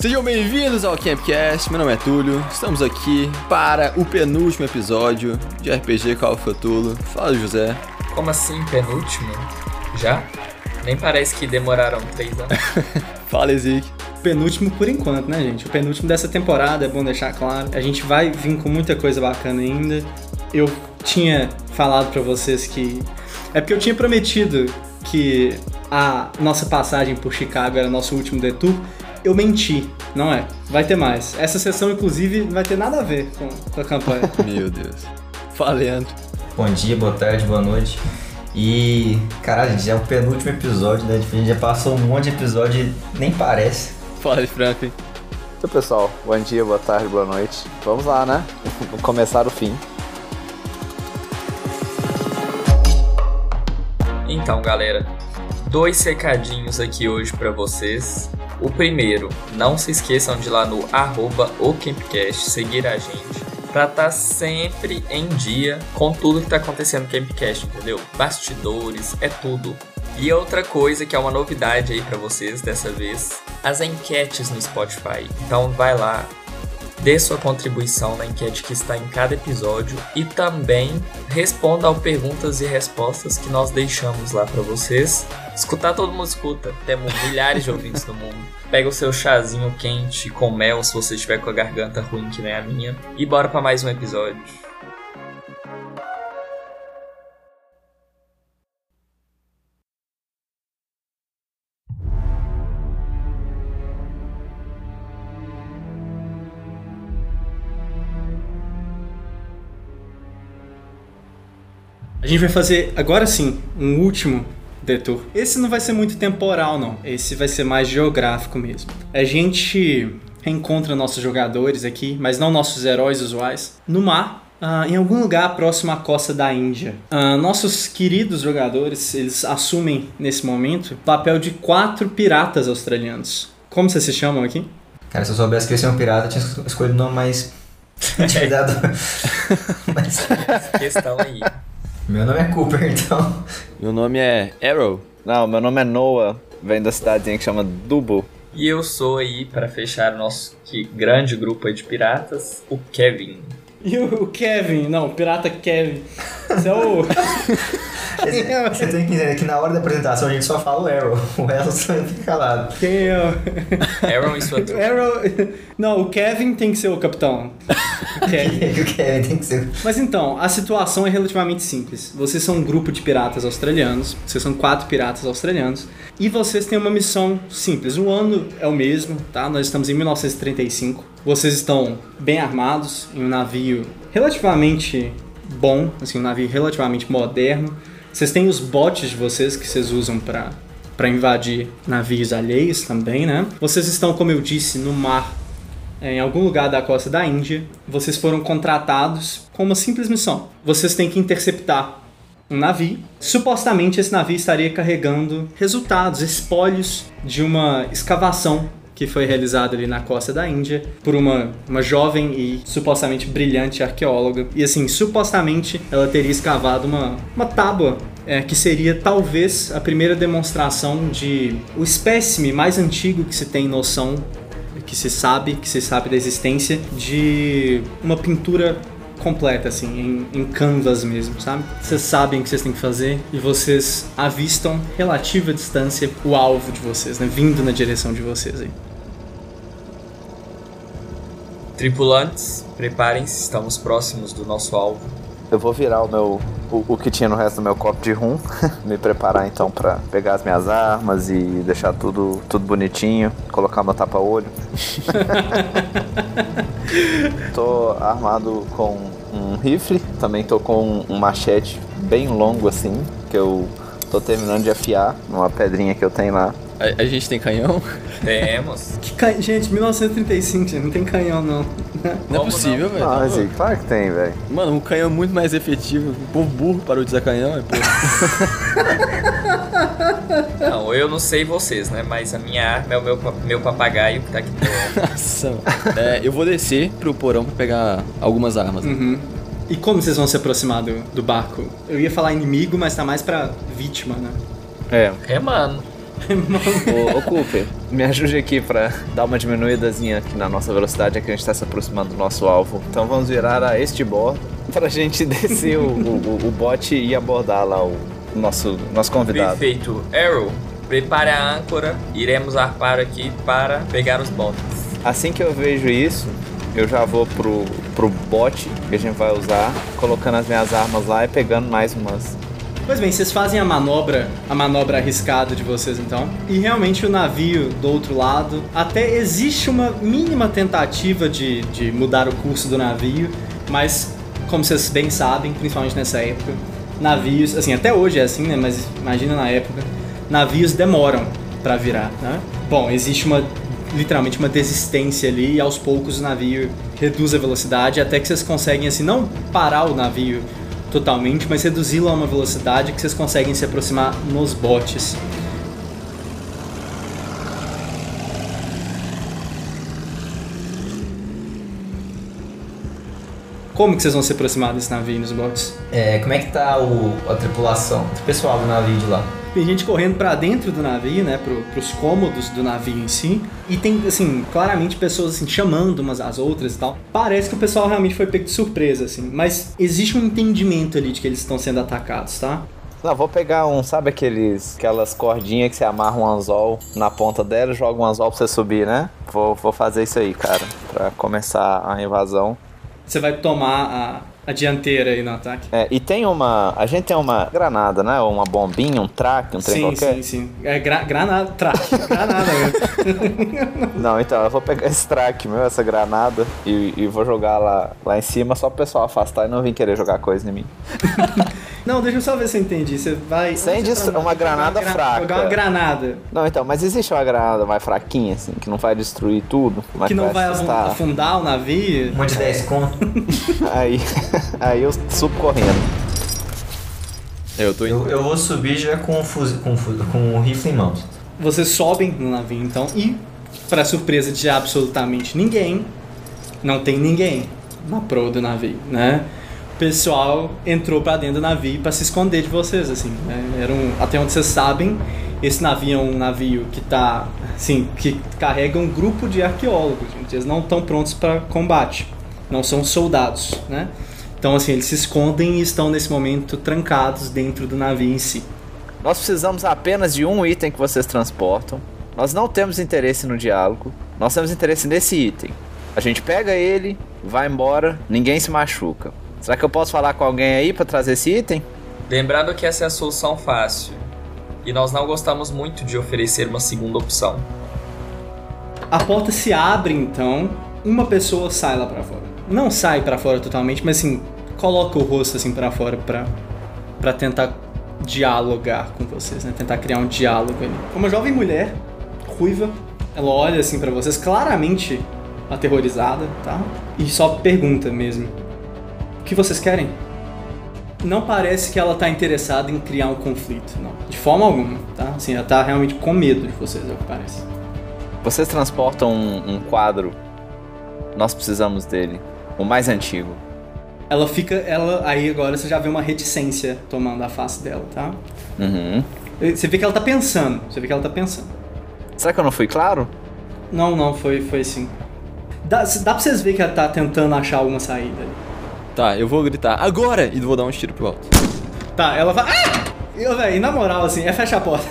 Sejam bem-vindos ao Campcast, meu nome é Túlio, estamos aqui para o penúltimo episódio de RPG Call of Cthulhu. Fala, José. Como assim, penúltimo? Já? Nem parece que demoraram três anos. Fala, Ezik. Penúltimo por enquanto, né, gente? O penúltimo dessa temporada, é bom deixar claro. A gente vai vir com muita coisa bacana ainda. Eu tinha falado para vocês que. É porque eu tinha prometido que a nossa passagem por Chicago era nosso último detour eu menti, não é? Vai ter mais. Essa sessão, inclusive, vai ter nada a ver com, com a campanha. Meu Deus. Falando. Bom dia, boa tarde, boa noite. E, caralho, já é o penúltimo episódio, né? A gente já passou um monte de episódio e nem parece. Fala, Franklin. Então, pessoal, bom dia, boa tarde, boa noite. Vamos lá, né? Vamos começar o fim. Então, galera, dois recadinhos aqui hoje para vocês. O primeiro, não se esqueçam de ir lá no arroba o Campcast, seguir a gente, pra estar tá sempre em dia com tudo que tá acontecendo no Campcast, entendeu? Bastidores, é tudo. E outra coisa que é uma novidade aí para vocês dessa vez, as enquetes no Spotify. Então vai lá, dê sua contribuição na enquete que está em cada episódio e também responda ao perguntas e respostas que nós deixamos lá para vocês. Escutar todo mundo escuta, temos milhares de ouvintes no mundo. Pega o seu chazinho quente com mel se você estiver com a garganta ruim que nem a minha e bora para mais um episódio. A gente vai fazer agora sim um último detour. Esse não vai ser muito temporal, não. Esse vai ser mais geográfico mesmo. A gente reencontra nossos jogadores aqui, mas não nossos heróis usuais, no mar. Uh, em algum lugar próximo à costa da Índia. Uh, nossos queridos jogadores, eles assumem nesse momento o papel de quatro piratas australianos. Como vocês se chamam aqui? Cara, se eu soubesse que eles são um pirata, eu tinha escolhido o nome mais intimidado. mas... Questão aí. Meu nome é Cooper, então. Meu nome é Arrow. Não, meu nome é Noah, vem da cidadezinha que chama Dubo. E eu sou aí, para fechar o nosso grande grupo de piratas, o Kevin. E o Kevin, não, o pirata Kevin. Esse é o. Você tem que entender que na hora da apresentação a gente só fala o Arrow. O resto fica calado. Quem é o. Arrow e sua trupe. Arrow. Não, o Kevin tem que ser o capitão. O Kevin. o Kevin tem que ser. Mas então, a situação é relativamente simples. Vocês são um grupo de piratas australianos. Vocês são quatro piratas australianos. E vocês têm uma missão simples. O ano é o mesmo, tá? Nós estamos em 1935. Vocês estão bem armados em um navio relativamente bom, assim, um navio relativamente moderno. Vocês têm os botes de vocês que vocês usam para para invadir navios alheios também, né? Vocês estão, como eu disse, no mar em algum lugar da costa da Índia. Vocês foram contratados com uma simples missão. Vocês têm que interceptar um navio. Supostamente esse navio estaria carregando resultados, espólios de uma escavação que foi realizada ali na costa da Índia por uma, uma jovem e supostamente brilhante arqueóloga. E assim, supostamente ela teria escavado uma, uma tábua é, que seria talvez a primeira demonstração de o espécime mais antigo que se tem noção que se sabe, que se sabe da existência de uma pintura completa, assim, em, em canvas mesmo, sabe? Vocês sabem o que vocês têm que fazer e vocês avistam relativa distância o alvo de vocês, né? Vindo na direção de vocês aí. Tripulantes, preparem-se, estamos próximos do nosso alvo. Eu vou virar o meu o, o que tinha no resto do meu copo de rum, me preparar então para pegar as minhas armas e deixar tudo tudo bonitinho, colocar meu tapa-olho. tô armado com um rifle, também tô com um machete bem longo assim, que eu tô terminando de afiar numa pedrinha que eu tenho lá. A, a gente tem canhão? Temos. Que ca... Gente, 1935, gente, não tem canhão não. Não é possível, velho. Ah, sim, claro que tem, velho. Mano, um canhão é muito mais efetivo. O povo burro parou de usar canhão, é pô. Não, eu não sei vocês, né? Mas a minha arma é o meu, meu papagaio que tá aqui Nossa. É, eu vou descer pro porão pra pegar algumas armas. Uhum. E como vocês vão se aproximar do, do barco? Eu ia falar inimigo, mas tá mais pra vítima, né? É, remando. Ô, ô Cooper, me ajude aqui pra dar uma diminuídazinha aqui na nossa velocidade, é que a gente tá se aproximando do nosso alvo. Então vamos virar a este bordo pra gente descer o, o, o bote e abordar lá o nosso, nosso convidado. Perfeito. Arrow, prepare a âncora. Iremos arpar aqui para pegar os botes. Assim que eu vejo isso, eu já vou pro, pro bote que a gente vai usar, colocando as minhas armas lá e pegando mais umas. Pois bem, vocês fazem a manobra, a manobra arriscada de vocês então. E realmente o navio do outro lado, até existe uma mínima tentativa de, de mudar o curso do navio, mas como vocês bem sabem, principalmente nessa época, navios, assim, até hoje é assim, né? Mas imagina na época, navios demoram para virar, né? Bom, existe uma literalmente uma desistência ali e aos poucos o navio reduz a velocidade até que vocês conseguem assim não parar o navio totalmente, mas reduzi-lo a uma velocidade que vocês conseguem se aproximar nos botes. Como que vocês vão se aproximar desse navio nos botes? É, como é que tá o, a tripulação, o pessoal do navio de lá? Tem gente correndo para dentro do navio, né, pro, pros cômodos do navio em si, e tem assim, claramente pessoas assim chamando umas às outras e tal. Parece que o pessoal realmente foi pego de surpresa assim, mas existe um entendimento ali de que eles estão sendo atacados, tá? Não, vou pegar um, sabe aqueles, aquelas cordinhas que você amarra um anzol na ponta dela e joga um anzol pra você subir, né? Vou, vou fazer isso aí, cara, pra começar a invasão. Você vai tomar a, a dianteira aí no ataque. É, e tem uma. A gente tem uma granada, né? Ou uma bombinha, um track, um trem sim, qualquer. sim, sim. É gra granada, traque, granada mesmo. Não, então eu vou pegar esse track meu, essa granada, e, e vou jogar lá, lá em cima só pro pessoal afastar e não vir querer jogar coisa em mim. Não, deixa eu só ver se eu entendi. Você vai. Sem destru- tá- uma granada gra- fraca. Jogar uma granada Não, então, mas existe uma granada mais fraquinha, assim, que não vai destruir tudo, mas que não vai assustar. afundar o navio. Um monte de 10 conto. Aí, aí eu subo correndo. Eu tô Eu, eu vou subir já com o, fuzil, com, o fuzil, com o rifle em mãos. Vocês sobem no navio então e, para surpresa de absolutamente ninguém, não tem ninguém na proa do navio, né? Pessoal entrou pra dentro do navio pra se esconder de vocês, assim. Né? Era um, até onde vocês sabem, esse navio é um navio que tá, assim, que carrega um grupo de arqueólogos, gente. Eles não estão prontos para combate, não são soldados, né? Então, assim, eles se escondem e estão nesse momento trancados dentro do navio em si. Nós precisamos apenas de um item que vocês transportam. Nós não temos interesse no diálogo. Nós temos interesse nesse item. A gente pega ele, vai embora, ninguém se machuca. Será que eu posso falar com alguém aí pra trazer esse item? Lembrando que essa é a solução fácil. E nós não gostamos muito de oferecer uma segunda opção. A porta se abre então, uma pessoa sai lá pra fora. Não sai pra fora totalmente, mas assim, coloca o rosto assim para fora pra para tentar dialogar com vocês, né? Tentar criar um diálogo ali. Uma jovem mulher, ruiva, ela olha assim pra vocês, claramente aterrorizada, tá? E só pergunta mesmo: "O que vocês querem?" Não parece que ela tá interessada em criar um conflito, não. De forma alguma, tá? Assim, ela tá realmente com medo de vocês, é o que parece. Vocês transportam um, um quadro. Nós precisamos dele. O mais antigo. Ela fica, ela aí agora você já vê uma reticência tomando a face dela, tá? Uhum. Você vê que ela tá pensando, você vê que ela tá pensando. Será que eu não fui claro? Não, não, foi, foi assim. Dá, dá pra vocês ver que ela tá tentando achar alguma saída ali. Tá, eu vou gritar agora e vou dar um tiro pro alto. Tá, ela vai. Ah! E, véi, e na moral, assim, é fechar a porta.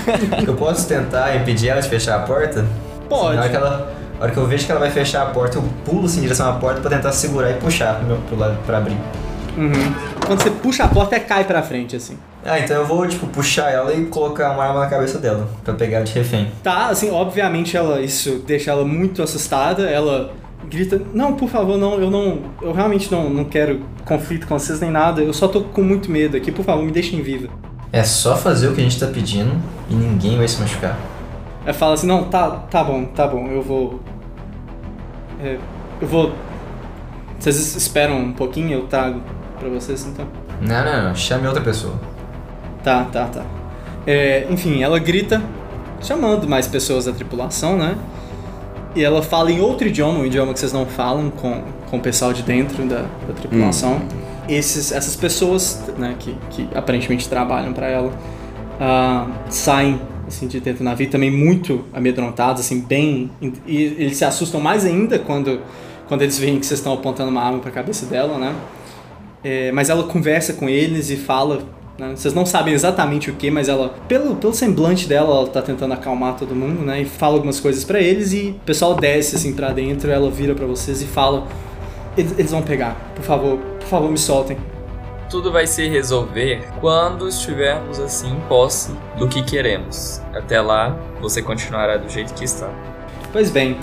Eu posso tentar impedir ela de fechar a porta? Pode. Na hora que, ela, na hora que eu vejo que ela vai fechar a porta, eu pulo assim, em direção à porta pra tentar segurar e puxar pro, meu, pro lado pra abrir. Uhum. Quando você puxa a porta, é cai pra frente, assim. Ah, então eu vou, tipo, puxar ela e colocar uma arma na cabeça dela, pra pegar ela de refém. Tá, assim, obviamente ela isso deixa ela muito assustada, ela grita, não, por favor, não, eu não. Eu realmente não, não quero conflito com vocês nem nada, eu só tô com muito medo aqui, por favor, me deixem viva. É só fazer o que a gente tá pedindo e ninguém vai se machucar. Ela fala assim, não, tá, tá bom, tá bom, eu vou. é, eu vou. Vocês esperam um pouquinho, eu trago pra vocês então. Não, não, não. Chame outra pessoa. Tá, tá, tá. É, enfim, ela grita, chamando mais pessoas da tripulação, né? E ela fala em outro idioma, um idioma que vocês não falam com, com o pessoal de dentro da, da tripulação. Esses, essas pessoas, né, que, que aparentemente trabalham pra ela, ah, saem assim, de dentro do navio, também muito amedrontados, assim, bem... E eles se assustam mais ainda quando, quando eles veem que vocês estão apontando uma arma para a cabeça dela, né? É, mas ela conversa com eles e fala né? Vocês não sabem exatamente o que, mas ela, pelo, pelo semblante dela, ela tá tentando acalmar todo mundo, né? E fala algumas coisas para eles e o pessoal desce assim para dentro, ela vira para vocês e fala: eles, eles vão pegar, por favor, por favor, me soltem. Tudo vai se resolver quando estivermos assim em posse do que queremos. Até lá, você continuará do jeito que está. Pois bem,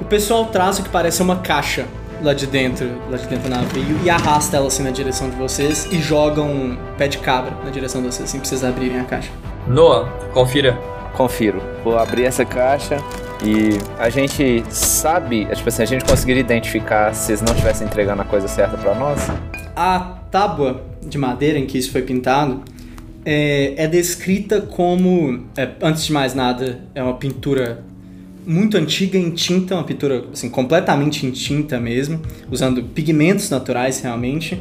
o pessoal traz o que parece uma caixa lá de dentro, lá de dentro do navio e arrasta ela assim na direção de vocês e joga um pé de cabra na direção de vocês, assim pra vocês abrirem a caixa. Noah, confira. Confiro. Vou abrir essa caixa e a gente sabe, tipo assim, a gente conseguiria identificar se eles não estivessem entregando a coisa certa para nós? A tábua de madeira em que isso foi pintado é, é descrita como, é, antes de mais nada, é uma pintura muito antiga em tinta, uma pintura assim, completamente em tinta mesmo, usando pigmentos naturais realmente.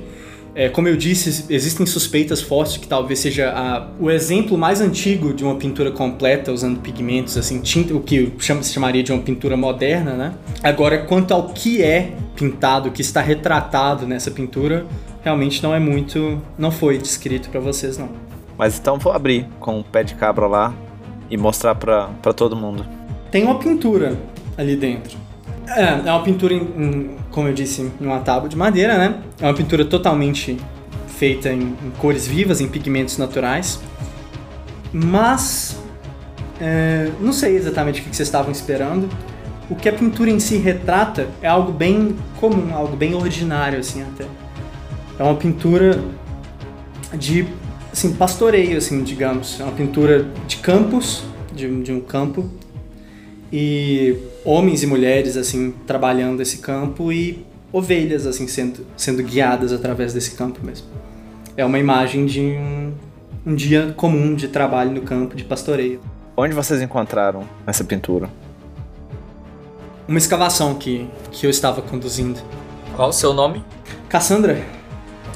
É, como eu disse, existem suspeitas fortes que talvez seja a, o exemplo mais antigo de uma pintura completa usando pigmentos, assim, tinta, o que chama, se chamaria de uma pintura moderna, né? Agora, quanto ao que é pintado, o que está retratado nessa pintura, realmente não é muito, não foi descrito para vocês, não. Mas então vou abrir com o pé de cabra lá e mostrar para todo mundo tem uma pintura ali dentro. É, é uma pintura, em, em, como eu disse, em uma tábua de madeira, né? É uma pintura totalmente feita em, em cores vivas, em pigmentos naturais. Mas, é, não sei exatamente o que vocês estavam esperando. O que a pintura em si retrata é algo bem comum, algo bem ordinário, assim, até. É uma pintura de, assim, pastoreio, assim, digamos. É uma pintura de campos, de, de um campo e homens e mulheres assim trabalhando esse campo e ovelhas assim sendo, sendo guiadas através desse campo mesmo. É uma imagem de um, um dia comum de trabalho no campo de pastoreio. Onde vocês encontraram essa pintura? Uma escavação que, que eu estava conduzindo. Qual o seu nome? Cassandra.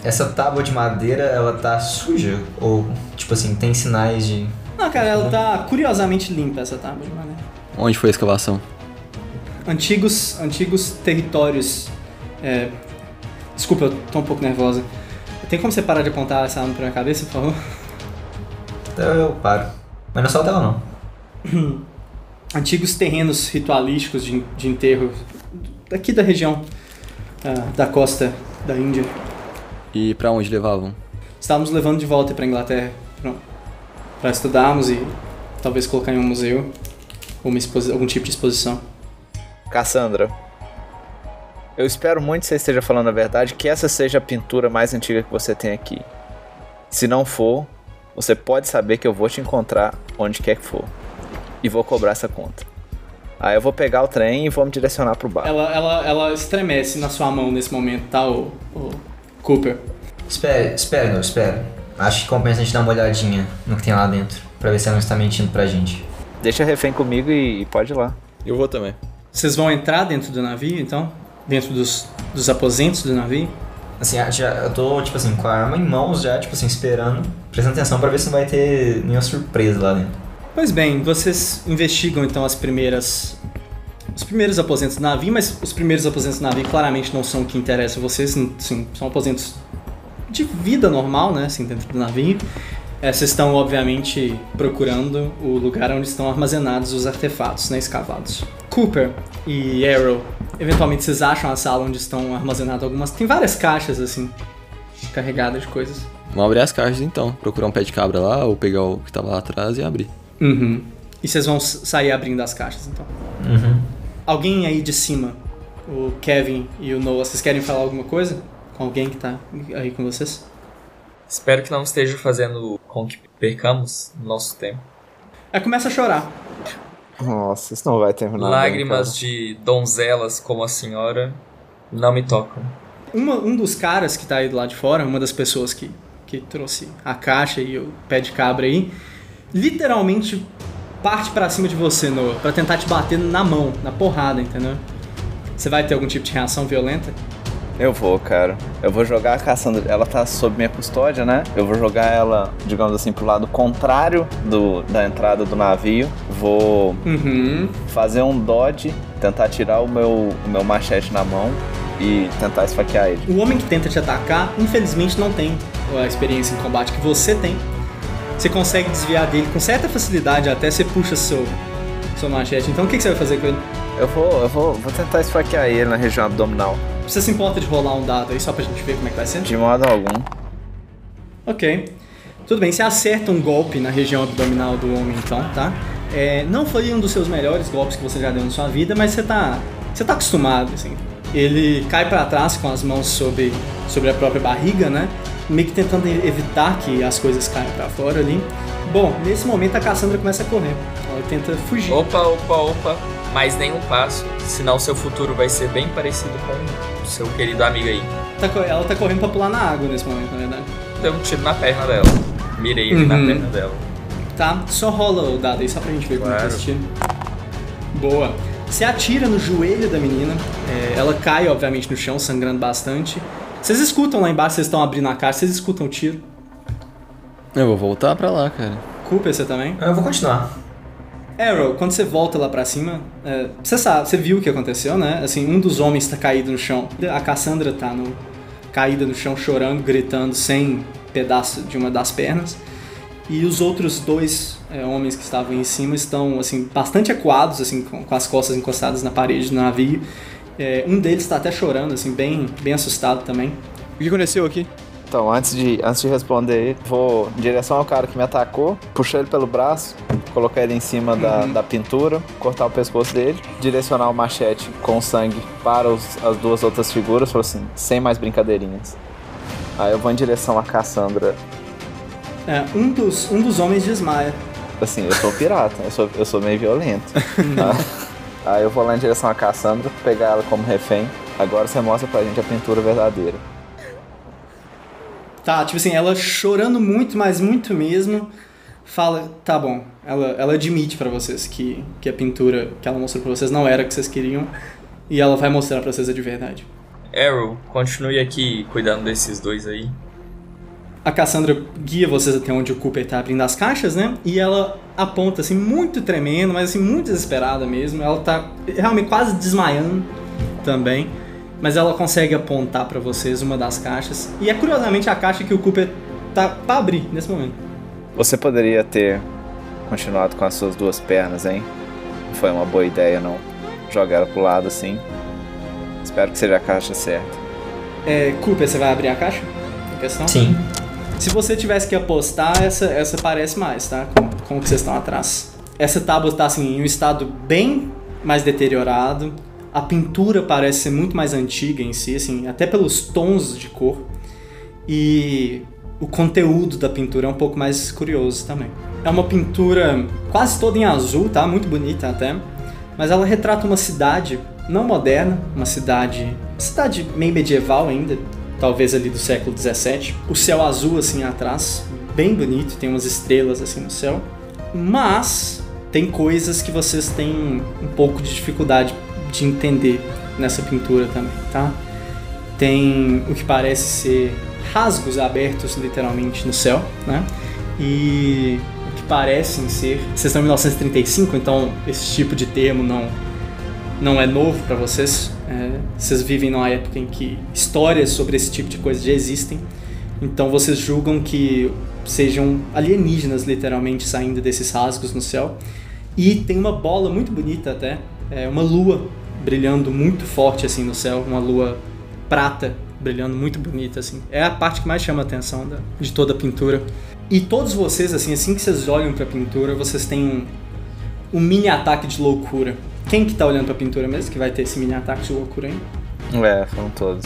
Essa tábua de madeira, ela tá suja? Ou, tipo assim, tem sinais de... Não, cara, ela tá curiosamente limpa, essa tábua de madeira. Onde foi a escavação? Antigos, antigos territórios. É... Desculpa, eu tô um pouco nervosa. Tem como você parar de apontar essa arma pra minha cabeça, por favor? Eu, eu paro. Mas não solta ela não. Antigos terrenos ritualísticos de, de enterro daqui da região uh, da costa da Índia. E para onde levavam? Estávamos levando de volta para Inglaterra para estudarmos e talvez colocar em um museu algum tipo de exposição. Cassandra, eu espero muito que você esteja falando a verdade, que essa seja a pintura mais antiga que você tem aqui. Se não for, você pode saber que eu vou te encontrar onde quer que for. E vou cobrar essa conta. Aí eu vou pegar o trem e vou me direcionar pro bar. Ela, ela, ela estremece na sua mão nesse momento, tá, o, o Cooper? Espera, espera, não, espera. Acho que compensa a gente dar uma olhadinha no que tem lá dentro, pra ver se ela não está mentindo pra gente. Deixa refém comigo e, e pode ir lá. Eu vou também. Vocês vão entrar dentro do navio, então? Dentro dos, dos aposentos do navio? Assim, já, eu tô, tipo assim, com a arma em mãos já, tipo assim, esperando, prestando atenção para ver se não vai ter nenhuma surpresa lá dentro. Pois bem, vocês investigam então as primeiras. Os primeiros aposentos do navio, mas os primeiros aposentos do navio claramente não são o que interessa a vocês, sim, são aposentos de vida normal, né, assim, dentro do navio. É, vocês estão, obviamente, procurando o lugar onde estão armazenados os artefatos né, escavados. Cooper e Arrow, eventualmente vocês acham a sala onde estão armazenadas algumas. Tem várias caixas, assim, carregadas de coisas. Vamos abrir as caixas então. Procurar um pé de cabra lá ou pegar o que estava lá atrás e abrir. Uhum. E vocês vão sair abrindo as caixas então. Uhum. Alguém aí de cima, o Kevin e o Noah, vocês querem falar alguma coisa? Com alguém que tá aí com vocês? Espero que não esteja fazendo com que percamos nosso tempo. Aí começa a chorar. Nossa, isso não vai terminar. Lágrimas bem, de donzelas como a senhora não me tocam. Uma, um dos caras que tá aí do lado de fora, uma das pessoas que, que trouxe a caixa e o pé de cabra aí, literalmente parte para cima de você, Noah, pra tentar te bater na mão, na porrada, entendeu? Você vai ter algum tipo de reação violenta? Eu vou, cara. Eu vou jogar a Cassandra. Ela tá sob minha custódia, né? Eu vou jogar ela, digamos assim, pro lado contrário do, da entrada do navio. Vou Uhum. fazer um dodge, tentar tirar o meu, o meu machete na mão e tentar esfaquear ele. O homem que tenta te atacar, infelizmente, não tem a experiência em combate que você tem. Você consegue desviar dele com certa facilidade, até você puxa seu, seu machete. Então o que que você vai fazer com ele? Eu vou, eu vou, vou tentar esfaquear ele na região abdominal. Você se importa de rolar um dado aí só pra gente ver como é que vai ser? De modo algum. Ok. Tudo bem, você acerta um golpe na região abdominal do homem então, tá? É, não foi um dos seus melhores golpes que você já deu na sua vida, mas você tá, você tá acostumado, assim. Ele cai pra trás com as mãos sobre, sobre a própria barriga, né? Meio que tentando evitar que as coisas caiam pra fora ali. Bom, nesse momento a Cassandra começa a correr. Ela tenta fugir. Opa, opa, opa. Mais nenhum passo, senão seu futuro vai ser bem parecido com o seu querido amigo aí. Tá ela tá correndo pra pular na água nesse momento, na verdade. Deu um tiro na perna dela. Mirei ele na Uhum. perna dela. Tá, só rola o dado aí, só pra gente ver como é que Claro. esse tiro. Boa. Você atira no joelho da menina, é, ela cai, obviamente, no chão, sangrando bastante. Vocês escutam lá embaixo, vocês estão abrindo a caixa, vocês escutam o tiro. Eu vou voltar pra lá, cara. Cooper, você também? Eu vou continuar. Arrow, quando você volta lá pra cima, é, você sabe, você viu o que aconteceu, né? Assim, um dos homens tá caído no chão. A Cassandra tá no, caída no chão, chorando, gritando, sem pedaço de uma das pernas. E os outros dois é, homens que estavam em cima estão, assim, bastante acuados, assim, com, com as costas encostadas na parede do navio. É, um deles tá até chorando, assim, bem, bem assustado também. O que aconteceu aqui? Então, antes de, antes de responder, vou em direção ao cara que me atacou, puxar ele pelo braço, colocar ele em cima da, da pintura, cortar o pescoço dele, direcionar o machete com sangue para os- as duas outras figuras, falar assim, sem mais brincadeirinhas. Aí eu vou em direção a Cassandra. É, um, dos, um dos homens desmaia. Assim, eu sou pirata, eu sou, eu sou meio violento. tá? Aí eu vou lá em direção a Cassandra, pegar ela como refém. Agora você mostra pra gente a pintura verdadeira. Tá, tipo assim, ela chorando muito, mas muito mesmo, fala, tá bom. Ela, ela admite pra vocês que, que a pintura que ela mostrou pra vocês não era a que vocês queriam. E ela vai mostrar pra vocês a de verdade. Arrow, continue aqui cuidando desses dois aí. A Cassandra guia vocês até onde o Cooper tá abrindo as caixas, né? E ela aponta, assim, muito tremendo, mas assim, muito desesperada mesmo. Ela tá realmente quase desmaiando também. Mas ela consegue apontar pra vocês uma das caixas. E é curiosamente a caixa que o Cooper tá pra abrir nesse momento. Você poderia ter continuado com as suas duas pernas, hein? Não foi uma boa ideia, não. Jogar ela pro lado assim. Espero que seja a caixa certa. É, Cooper, você vai abrir a caixa? A questão? Sim. Se você tivesse que apostar, essa, essa parece mais, tá? Com, com o que vocês estão atrás. Essa tábua tá assim, em um estado bem mais deteriorado. A pintura parece ser muito mais antiga em si, assim, até pelos tons de cor. E o conteúdo da pintura é um pouco mais curioso também. É uma pintura quase toda em azul, tá? Muito bonita até. Mas ela retrata uma cidade não moderna, uma cidade, cidade meio medieval ainda, talvez ali do século 17. O céu azul assim atrás, bem bonito, tem umas estrelas assim no céu. Mas tem coisas que vocês têm um pouco de dificuldade de entender nessa pintura também, tá? Tem o que parece ser rasgos abertos literalmente no céu, né? E o que parecem ser. Vocês estão em 1935, então esse tipo de termo não não é novo para vocês. É, vocês vivem numa época em que histórias sobre esse tipo de coisa já existem. Então vocês julgam que sejam alienígenas literalmente saindo desses rasgos no céu. E tem uma bola muito bonita até, é uma lua brilhando muito forte assim no céu, uma lua prata brilhando muito bonita assim. É a parte que mais chama a atenção da- de toda a pintura. E todos vocês assim, assim que vocês olham para a pintura, vocês têm um, um mini ataque de loucura. Quem que tá olhando pra pintura mesmo que vai ter esse mini ataque de loucura aí? É, foram todos.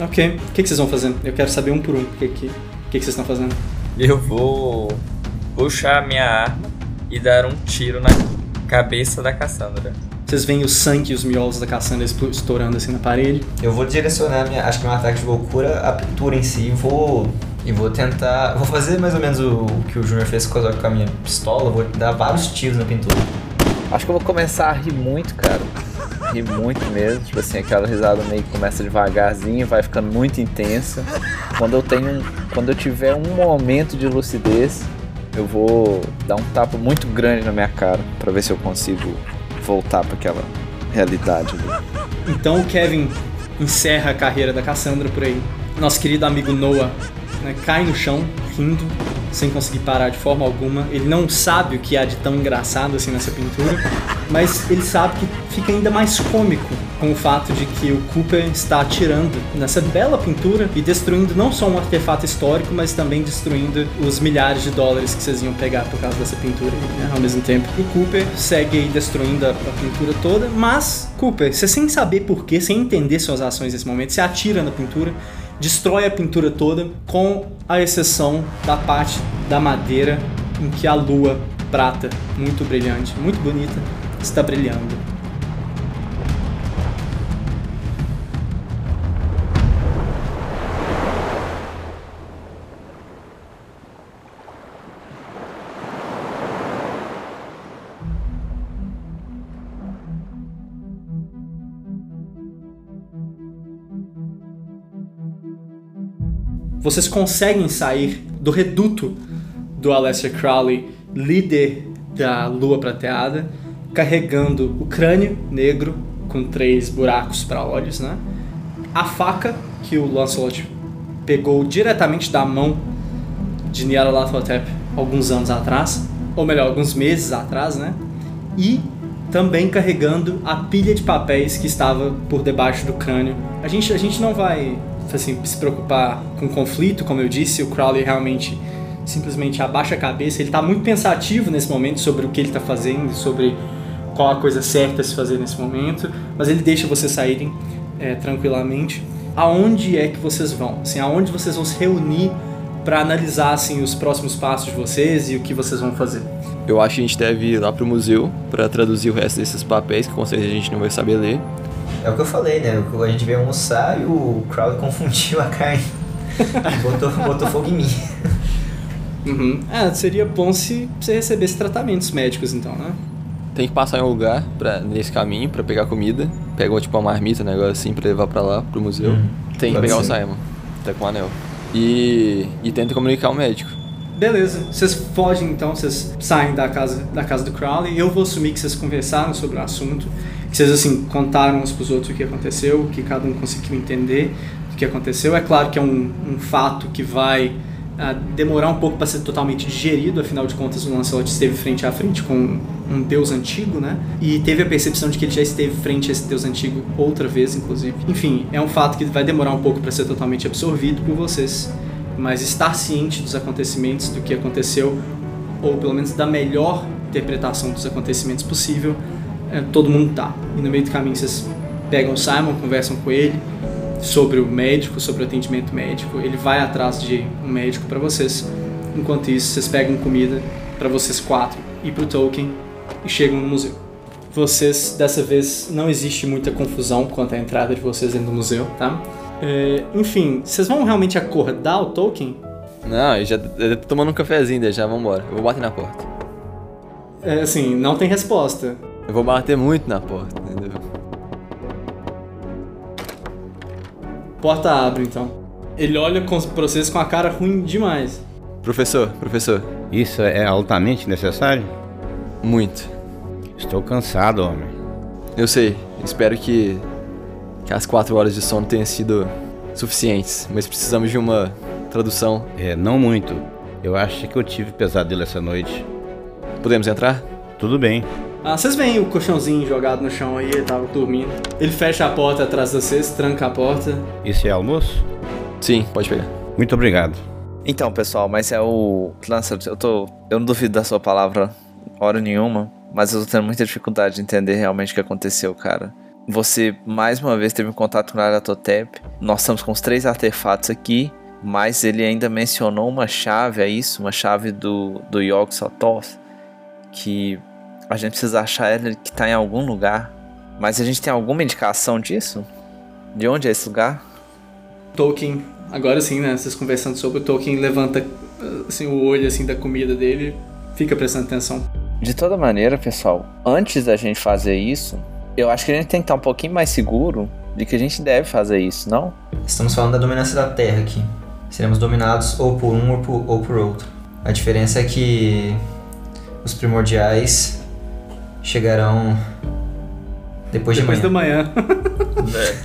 Ok. O que, que vocês vão fazer? Eu quero saber um por um. O que, que, que, que vocês estão fazendo? Eu vou puxar a minha arma e dar um tiro na cabeça da Cassandra. Vocês veem o sangue e os miolos da explo- estourando assim na parede. Eu vou direcionar, minha, acho que meu ataque de loucura, a pintura em si, e vou. E vou tentar. Vou fazer mais ou menos o, o que o Júnior fez com a minha pistola, vou dar vários tiros na pintura. Acho que eu vou começar a rir muito, cara. ri muito mesmo. Tipo assim, aquela risada meio que começa devagarzinho, vai ficando muito intensa. Quando eu tenho. Quando eu tiver um momento de lucidez, eu vou dar um tapa muito grande na minha cara para ver se eu consigo voltar para aquela realidade ali. Então o Kevin encerra a carreira da Cassandra por aí. Nosso querido amigo Noah né, cai no chão, rindo, sem conseguir parar de forma alguma. Ele não sabe o que há de tão engraçado assim nessa pintura, mas ele sabe que fica ainda mais cômico com o fato de que o Cooper está atirando nessa bela pintura e destruindo não só um artefato histórico, mas também destruindo os milhares de dólares que vocês iam pegar por causa dessa pintura né, ao mesmo tempo. O Cooper segue destruindo a, a pintura toda, mas Cooper, você sem saber porquê, sem entender suas ações nesse momento, você atira na pintura destrói a pintura toda, com a exceção da parte da madeira em que a lua prata, muito brilhante, muito bonita, está brilhando. Vocês conseguem sair do reduto do Aleister Crowley, líder da Lua Prateada, carregando o crânio negro com três buracos para olhos, né? A faca que o Lancelot pegou diretamente da mão de Nyarlathotep alguns anos atrás, ou melhor, alguns meses atrás, né? E também carregando a pilha de papéis que estava por debaixo do crânio. A gente, a gente não vai assim, se preocupar com conflito, como eu disse, o Crowley realmente simplesmente abaixa a cabeça. Ele está muito pensativo nesse momento sobre o que ele está fazendo, sobre qual a coisa certa a se fazer nesse momento, mas ele deixa vocês saírem é, tranquilamente. Aonde é que vocês vão? Assim, aonde vocês vão se reunir para analisar assim, os próximos passos de vocês e o que vocês vão fazer? Eu acho que a gente deve ir lá pro museu para traduzir o resto desses papéis, que com certeza a gente não vai saber ler. É o que eu falei, né? A gente veio almoçar e o crowd confundiu a carne. botou, botou fogo em mim. Uhum. É, seria bom se você recebesse tratamentos médicos então, né? Tem que passar em um lugar pra, nesse caminho pra pegar comida. Pega tipo uma marmita, um negócio assim, pra levar pra lá, pro museu. Uhum. Tem que Pode pegar ser. o Simon. Tá com o anel. E, e tenta comunicar o médico. Beleza, vocês fogem então, vocês saem da casa, da casa do Crowley. Eu vou assumir que vocês conversaram sobre o assunto que vocês assim contaram uns para os outros o que aconteceu, que cada um conseguiu entender o que aconteceu. É claro que é um, um fato que vai uh, demorar um pouco para ser totalmente digerido, afinal de contas o Lancelot esteve frente a frente com um deus antigo, né? E teve a percepção de que ele já esteve frente a esse deus antigo outra vez, inclusive. Enfim, é um fato que vai demorar um pouco para ser totalmente absorvido por vocês, mas estar ciente dos acontecimentos, do que aconteceu, ou pelo menos da melhor interpretação dos acontecimentos possível, é, todo mundo tá. E no meio do caminho vocês pegam o Simon, conversam com ele sobre o médico, sobre o atendimento médico. Ele vai atrás de um médico para vocês. Enquanto isso, vocês pegam comida para vocês quatro ir pro Tolkien e chegam no museu. Vocês, dessa vez, não existe muita confusão quanto à entrada de vocês dentro do museu, tá? É, enfim, vocês vão realmente acordar o Tolkien? Não, eu já eu tô tomando um cafezinho, já vambora. Eu vou bater na porta. É, assim, não tem resposta. Eu vou bater muito na porta, entendeu? Porta abre então. Ele olha com vocês com a cara ruim demais. Professor, professor. Isso é altamente necessário? Muito. Estou cansado, homem. Eu sei. Espero que, que as quatro horas de sono tenham sido suficientes, mas precisamos de uma tradução. É, não muito. Eu acho que eu tive pesadelo essa noite. Podemos entrar? Tudo bem. Ah, vocês veem o colchãozinho jogado no chão aí, ele tava dormindo. Ele fecha a porta atrás de vocês, tranca a porta. Isso é almoço? Sim, pode pegar. Muito obrigado. Então, pessoal, mas é o. Lança, eu tô. Eu não duvido da sua palavra hora nenhuma, mas eu tô tendo muita dificuldade de entender realmente o que aconteceu, cara. Você mais uma vez teve um contato com o Aratotep. Nós estamos com os três artefatos aqui, mas ele ainda mencionou uma chave, é isso? Uma chave do, do Yogg Sothoth, que a gente precisa achar ela que tá em algum lugar. Mas a gente tem alguma indicação disso? De onde é esse lugar? Tolkien, agora sim, né? Vocês conversando sobre o Tolkien, levanta assim, o olho assim da comida dele, fica prestando atenção. De toda maneira, pessoal, antes da gente fazer isso, Eu acho que a gente tem que estar um pouquinho mais seguro de que a gente deve fazer isso, não? Estamos falando da dominância da Terra aqui. Seremos dominados ou por um ou por, ou por outro. A diferença é que os primordiais chegarão depois, Depois de da manhã. manhã. É.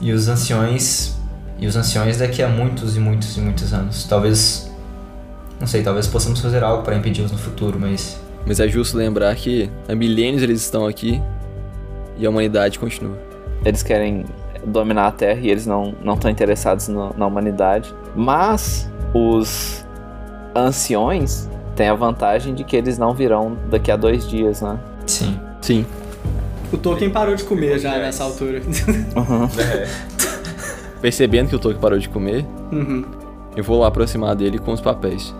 E os anciões. E os anciões daqui a muitos e muitos e muitos anos. Talvez. Não sei, talvez possamos fazer algo para impedi-los no futuro, mas. Mas é justo lembrar que há milênios eles estão aqui e a humanidade continua. Eles querem dominar a Terra e eles não não estão interessados no- na humanidade. Mas os anciões têm a vantagem de que eles não virão daqui a dois dias, né? Sim. Sim. O Tolkien parou de comer já nessa altura. É. Percebendo que o Tolkien parou de comer, Uhum. eu vou lá aproximar dele com os papéis.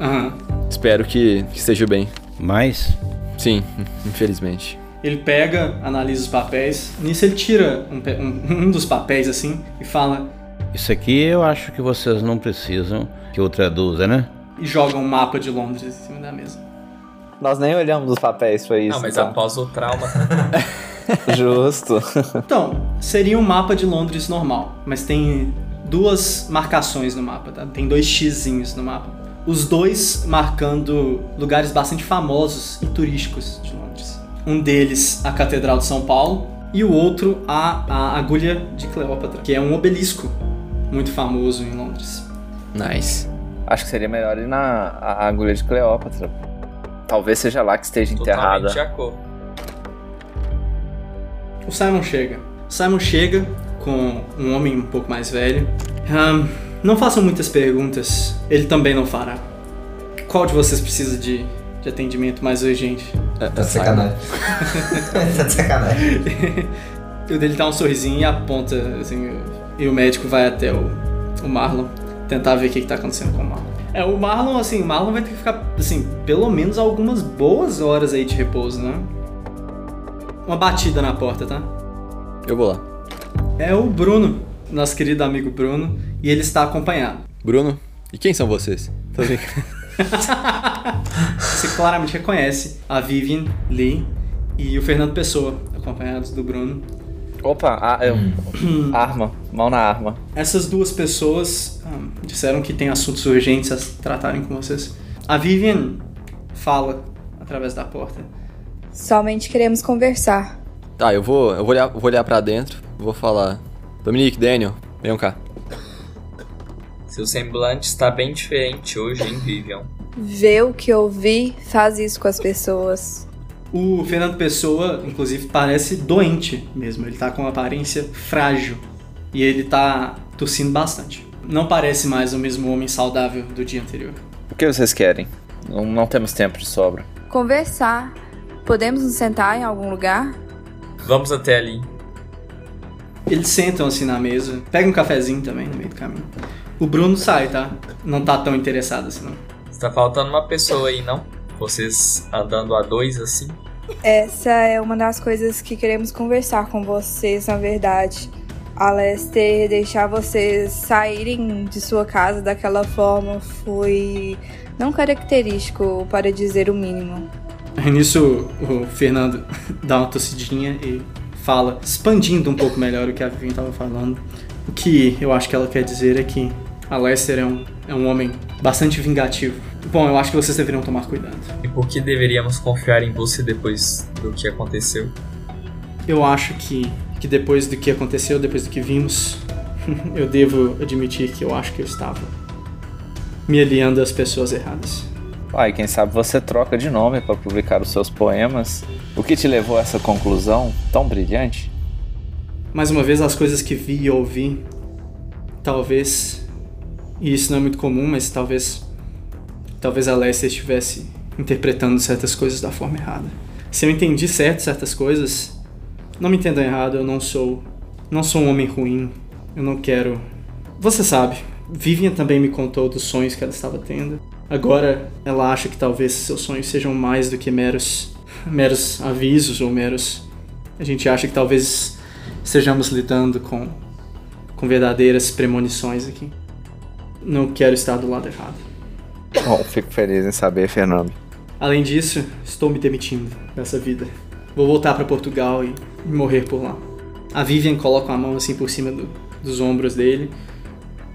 Aham. Espero que, que esteja bem. Mas Sim, infelizmente. Ele pega, analisa os papéis. Nisso ele tira um, um- um dos papéis assim e fala. isso aqui eu acho que vocês não precisam que eu traduza, né? E joga um mapa de Londres em cima da mesa. Nós nem olhamos os papéis, foi isso. Não, mas então. após o trauma. Justo. Então, seria um mapa de Londres normal, mas tem duas marcações no mapa, tá? Tem dois xizinhos no mapa. Os dois marcando lugares bastante famosos e turísticos de Londres. Um deles, a Catedral de São Paulo, e o outro, a, a Agulha de Cleópatra, que é um obelisco muito famoso em Londres. Nice. Acho que seria melhor ir na a agulha de Cleópatra. Talvez seja lá que esteja enterrada. O Simon chega. O Simon chega com um homem um pouco mais velho. Ahn, não façam muitas perguntas, ele também não fará. Qual de vocês precisa de, de atendimento mais urgente? É, Tá de sacanagem. tá de sacanagem. E o dele dá um sorrisinho e aponta, assim, e o médico vai até o, o Marlon tentar ver o que, que tá acontecendo com o Marlon. É, o Marlon, assim, o Marlon vai ter que ficar, assim, pelo menos algumas boas horas aí de repouso, né? Uma batida na porta, tá? Eu vou lá. É o Bruno, nosso querido amigo Bruno, e ele está acompanhado. Bruno, e quem são vocês? Tô brincando. Você claramente reconhece a Vivian Lee e o Fernando Pessoa, acompanhados do Bruno. Opa, a- eu- Hum. arma, mão na arma. Essas duas pessoas hum, disseram que tem assuntos urgentes a tratarem com vocês. A Vivian fala através da porta. Somente queremos conversar. Tá, eu vou, eu vou olhar, vou olhar pra dentro, vou falar. Dominique, Daniel, venham cá. Seu semblante está bem diferente hoje, hein, Vivian? Ver o que ouvi faz isso com as pessoas. O Fernando Pessoa, inclusive, parece doente mesmo. Ele tá com uma aparência frágil. E ele tá tossindo bastante. Não parece mais o mesmo homem saudável do dia anterior. O que vocês querem? Não, não temos tempo de sobra. Conversar. Podemos nos sentar em algum lugar? Vamos até ali. Eles sentam assim na mesa, pegam um cafezinho também no meio do caminho. O Bruno sai, tá? Não tá tão interessado assim, não. Está faltando uma pessoa aí, não? Vocês andando a dois assim? Essa é uma das coisas que queremos conversar com vocês, na verdade. Alester, deixar vocês saírem de sua casa daquela forma foi não característico, para dizer o mínimo. Nisso o Fernando dá uma tossidinha e fala, expandindo um pouco melhor o que a Vivian tava falando. O que eu acho que ela quer dizer é que a Lester é um, é um homem bastante vingativo. Bom, eu acho que vocês deveriam tomar cuidado. E por que deveríamos confiar em você depois do que aconteceu? Eu acho que, que depois do que aconteceu, depois do que vimos, eu devo admitir que eu acho que eu estava me aliando às pessoas erradas. Ai, quem sabe você troca de nome para publicar os seus poemas. O que te levou a essa conclusão tão brilhante? Mais uma vez, as coisas que vi e ouvi, talvez, e isso não é muito comum, mas talvez, talvez a Lester estivesse interpretando certas coisas da forma errada. Se eu entendi certo certas coisas, não me entendam errado, eu não sou, não sou um homem ruim. Eu não quero. Você sabe, Vivian também me contou dos sonhos que ela estava tendo. Agora ela acha que talvez seus sonhos sejam mais do que meros, meros avisos ou meros. A gente acha que talvez estejamos lidando com, com verdadeiras premonições aqui. Não quero estar do lado errado. Bom, fico feliz em saber, Fernando. Além disso, estou me demitindo dessa vida. vou voltar para Portugal e morrer por lá. A Vivian coloca a mão assim por cima do, dos ombros dele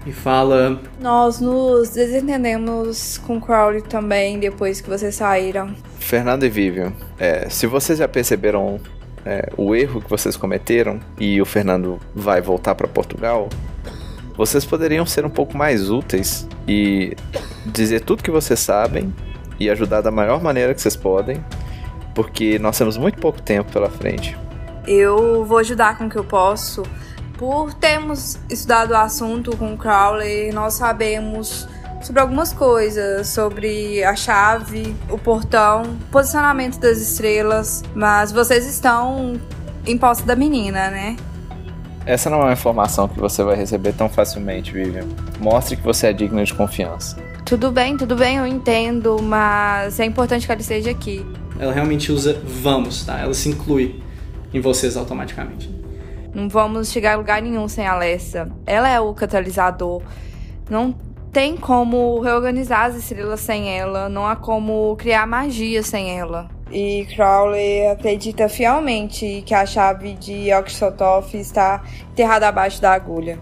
e fala: Nós nos desentendemos com Crowley também depois que vocês saíram. Fernando e Vivian, é, se vocês já perceberam é, o erro que vocês cometeram e o Fernando vai voltar para Portugal, vocês poderiam ser um pouco mais úteis e dizer tudo que vocês sabem e ajudar da maior maneira que vocês podem, porque nós temos muito pouco tempo pela frente. Eu vou ajudar com o que eu posso. Por termos estudado o assunto com o Crowley, nós sabemos sobre algumas coisas, sobre a chave, o portão, posicionamento das estrelas, mas vocês estão em posse da menina, né? Essa não é uma informação que você vai receber tão facilmente, Vivian. Mostre que você é digno de confiança. Tudo bem, tudo bem, eu entendo, mas é importante que ela esteja aqui. Ela realmente usa vamos, tá? Ela se inclui em vocês automaticamente. Não vamos chegar a lugar nenhum sem a Alessa. Ela é o catalisador. Não tem como reorganizar as estrelas sem ela, não há como criar magia sem ela. E Crowley acredita fielmente que a chave de Oxotov está enterrada abaixo da agulha.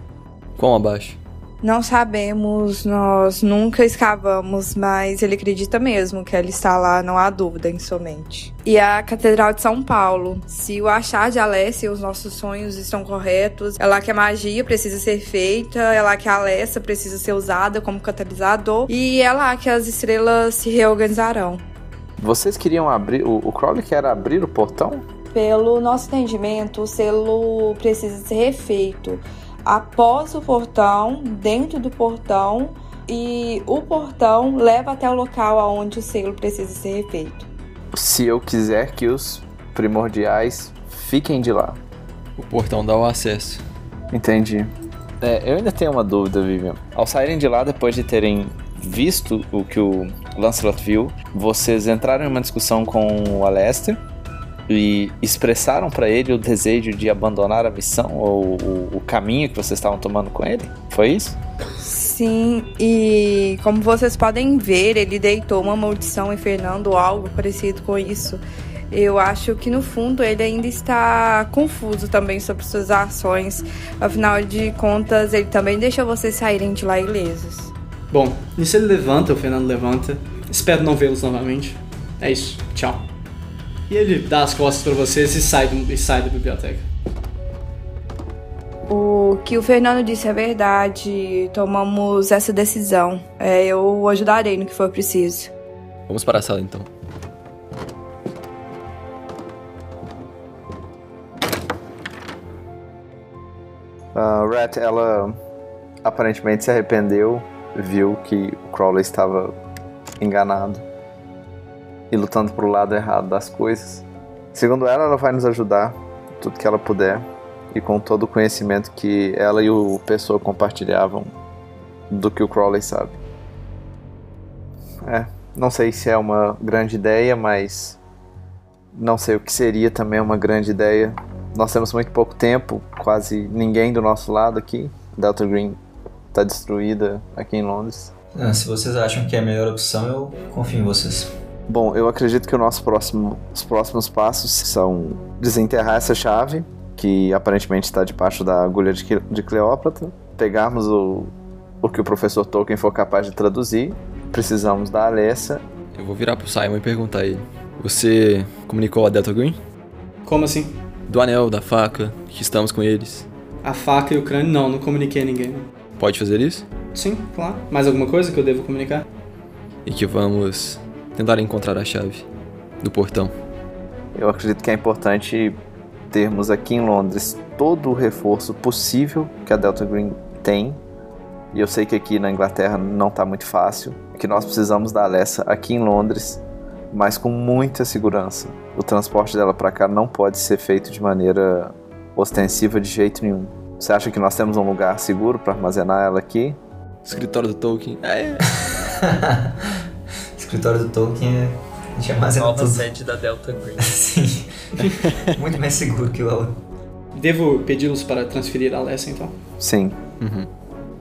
Quão abaixo? Não sabemos, nós nunca escavamos, mas ele acredita mesmo que ela está lá, não há dúvida em sua mente. E a Catedral de São Paulo. Se o achar de Alessia e os nossos sonhos estão corretos, é lá que a magia precisa ser feita, é lá que a Alessia precisa ser usada como catalisador, e é lá que as estrelas se reorganizarão. Vocês queriam abrir. O, o Crowley quer abrir o portão? Pelo nosso entendimento, o selo precisa ser refeito após o portão, dentro do portão, e o portão leva até o local aonde o selo precisa ser feito. Se eu quiser que os primordiais fiquem de lá. O portão dá o acesso. Entendi. É, eu ainda tenho uma dúvida, Vivian. Ao saírem de lá depois de terem visto o que o Lancelot viu, vocês entraram em uma discussão com o Alester e expressaram para ele o desejo de abandonar a missão ou o, o, caminho que vocês estavam tomando com ele? Foi isso? Sim, e como vocês podem ver, ele deitou uma maldição em Fernando ou algo parecido com isso. Eu acho que no fundo ele ainda está confuso também sobre suas ações. Afinal de contas, ele também deixou vocês saírem de lá ilesos. Bom, nisso ele levanta, o Fernando levanta. Espero não vê-los novamente. É isso, tchau. E ele dá as costas para vocês e sai, do, e sai da biblioteca. O que o Fernando disse é verdade. Tomamos essa decisão. É, eu ajudarei no que for preciso. Vamos para a sala então. Uh, Rat, ela aparentemente se arrependeu, viu que o Crowley estava enganado e lutando pro lado errado das coisas. Segundo ela, ela vai nos ajudar tudo que ela puder e com todo o conhecimento que ela e o pessoa compartilhavam do que o Crowley sabe. É, não sei se é uma grande ideia, mas não sei o que seria também uma grande ideia. Nós temos muito pouco tempo, quase ninguém do nosso lado aqui. Delta Green está destruída aqui em Londres. Ah, se vocês acham que é a melhor opção, eu confio em vocês. Bom, eu acredito que o nosso próximo, os próximos passos são desenterrar essa chave, que aparentemente está debaixo da agulha de, de Cleópatra, pegarmos o, o que o professor Tolkien for capaz de traduzir, precisamos da Alessa. Eu vou virar pro Simon e perguntar a ele. Você comunicou a Delta Green? Como assim? Do anel, da faca, que estamos com eles. A faca e o crânio, não, não comuniquei a ninguém. Pode fazer isso? Sim, claro. Mais alguma coisa que eu devo comunicar? E que vamos tentar encontrar a chave do portão. Eu acredito que é importante termos aqui em Londres todo o reforço possível que a Delta Green tem. E eu sei que aqui na Inglaterra não está muito fácil, que nós precisamos da Alessa aqui em Londres, mas com muita segurança. O transporte dela para cá não pode ser feito de maneira ostensiva de jeito nenhum. Você acha que nós temos um lugar seguro para armazenar ela aqui? Escritório do Tolkien. É. escritório do Tolkien é. A gente armazena Nova tudo. sede da Delta Green. Sim. Muito mais seguro que o outro. Devo pedi-los para transferir a Alessa, então? Sim. Uhum.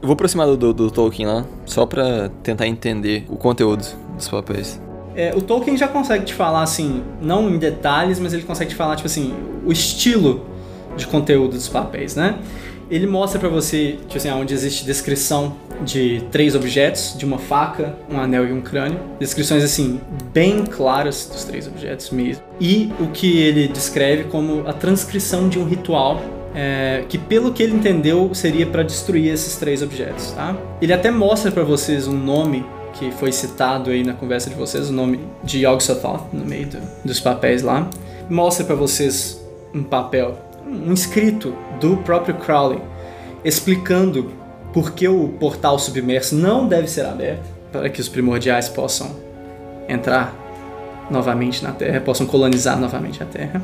Eu vou aproximar do, do, do Tolkien lá, só pra tentar entender o conteúdo dos papéis. É, o Tolkien já consegue te falar, assim, não em detalhes, mas ele consegue te falar, tipo assim, o estilo de conteúdo dos papéis, né? Ele mostra para você, tipo assim, onde existe descrição de três objetos, de uma faca, um anel e um crânio. Descrições, assim, bem claras dos três objetos mesmo. E o que ele descreve como a transcrição de um ritual é, que pelo que ele entendeu seria para destruir esses três objetos, tá? Ele até mostra para vocês um nome que foi citado aí na conversa de vocês, o nome de Yog-Sothoth no meio do, dos papéis lá. Mostra para vocês um papel, um escrito do próprio Crowley, explicando por que o portal submerso não deve ser aberto para que os primordiais possam entrar novamente na Terra, possam colonizar novamente a Terra.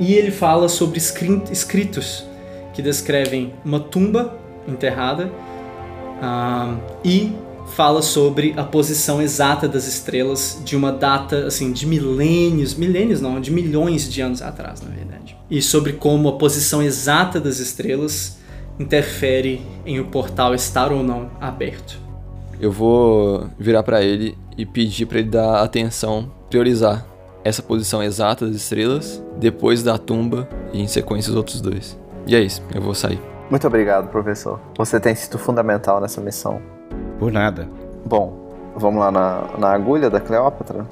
E ele fala sobre escritos que descrevem uma tumba enterrada ah, e fala sobre a posição exata das estrelas de uma data assim de milênios, milênios não, de milhões de anos atrás, na verdade. E sobre como a posição exata das estrelas interfere em o portal estar ou não aberto. Eu vou virar para ele e pedir para ele dar atenção, priorizar essa posição exata das estrelas, depois da tumba e em sequência os outros dois. E é isso, eu vou sair. Muito obrigado, professor. Você tem sido fundamental nessa missão. Por nada. Bom, vamos lá na, na agulha da Cleópatra?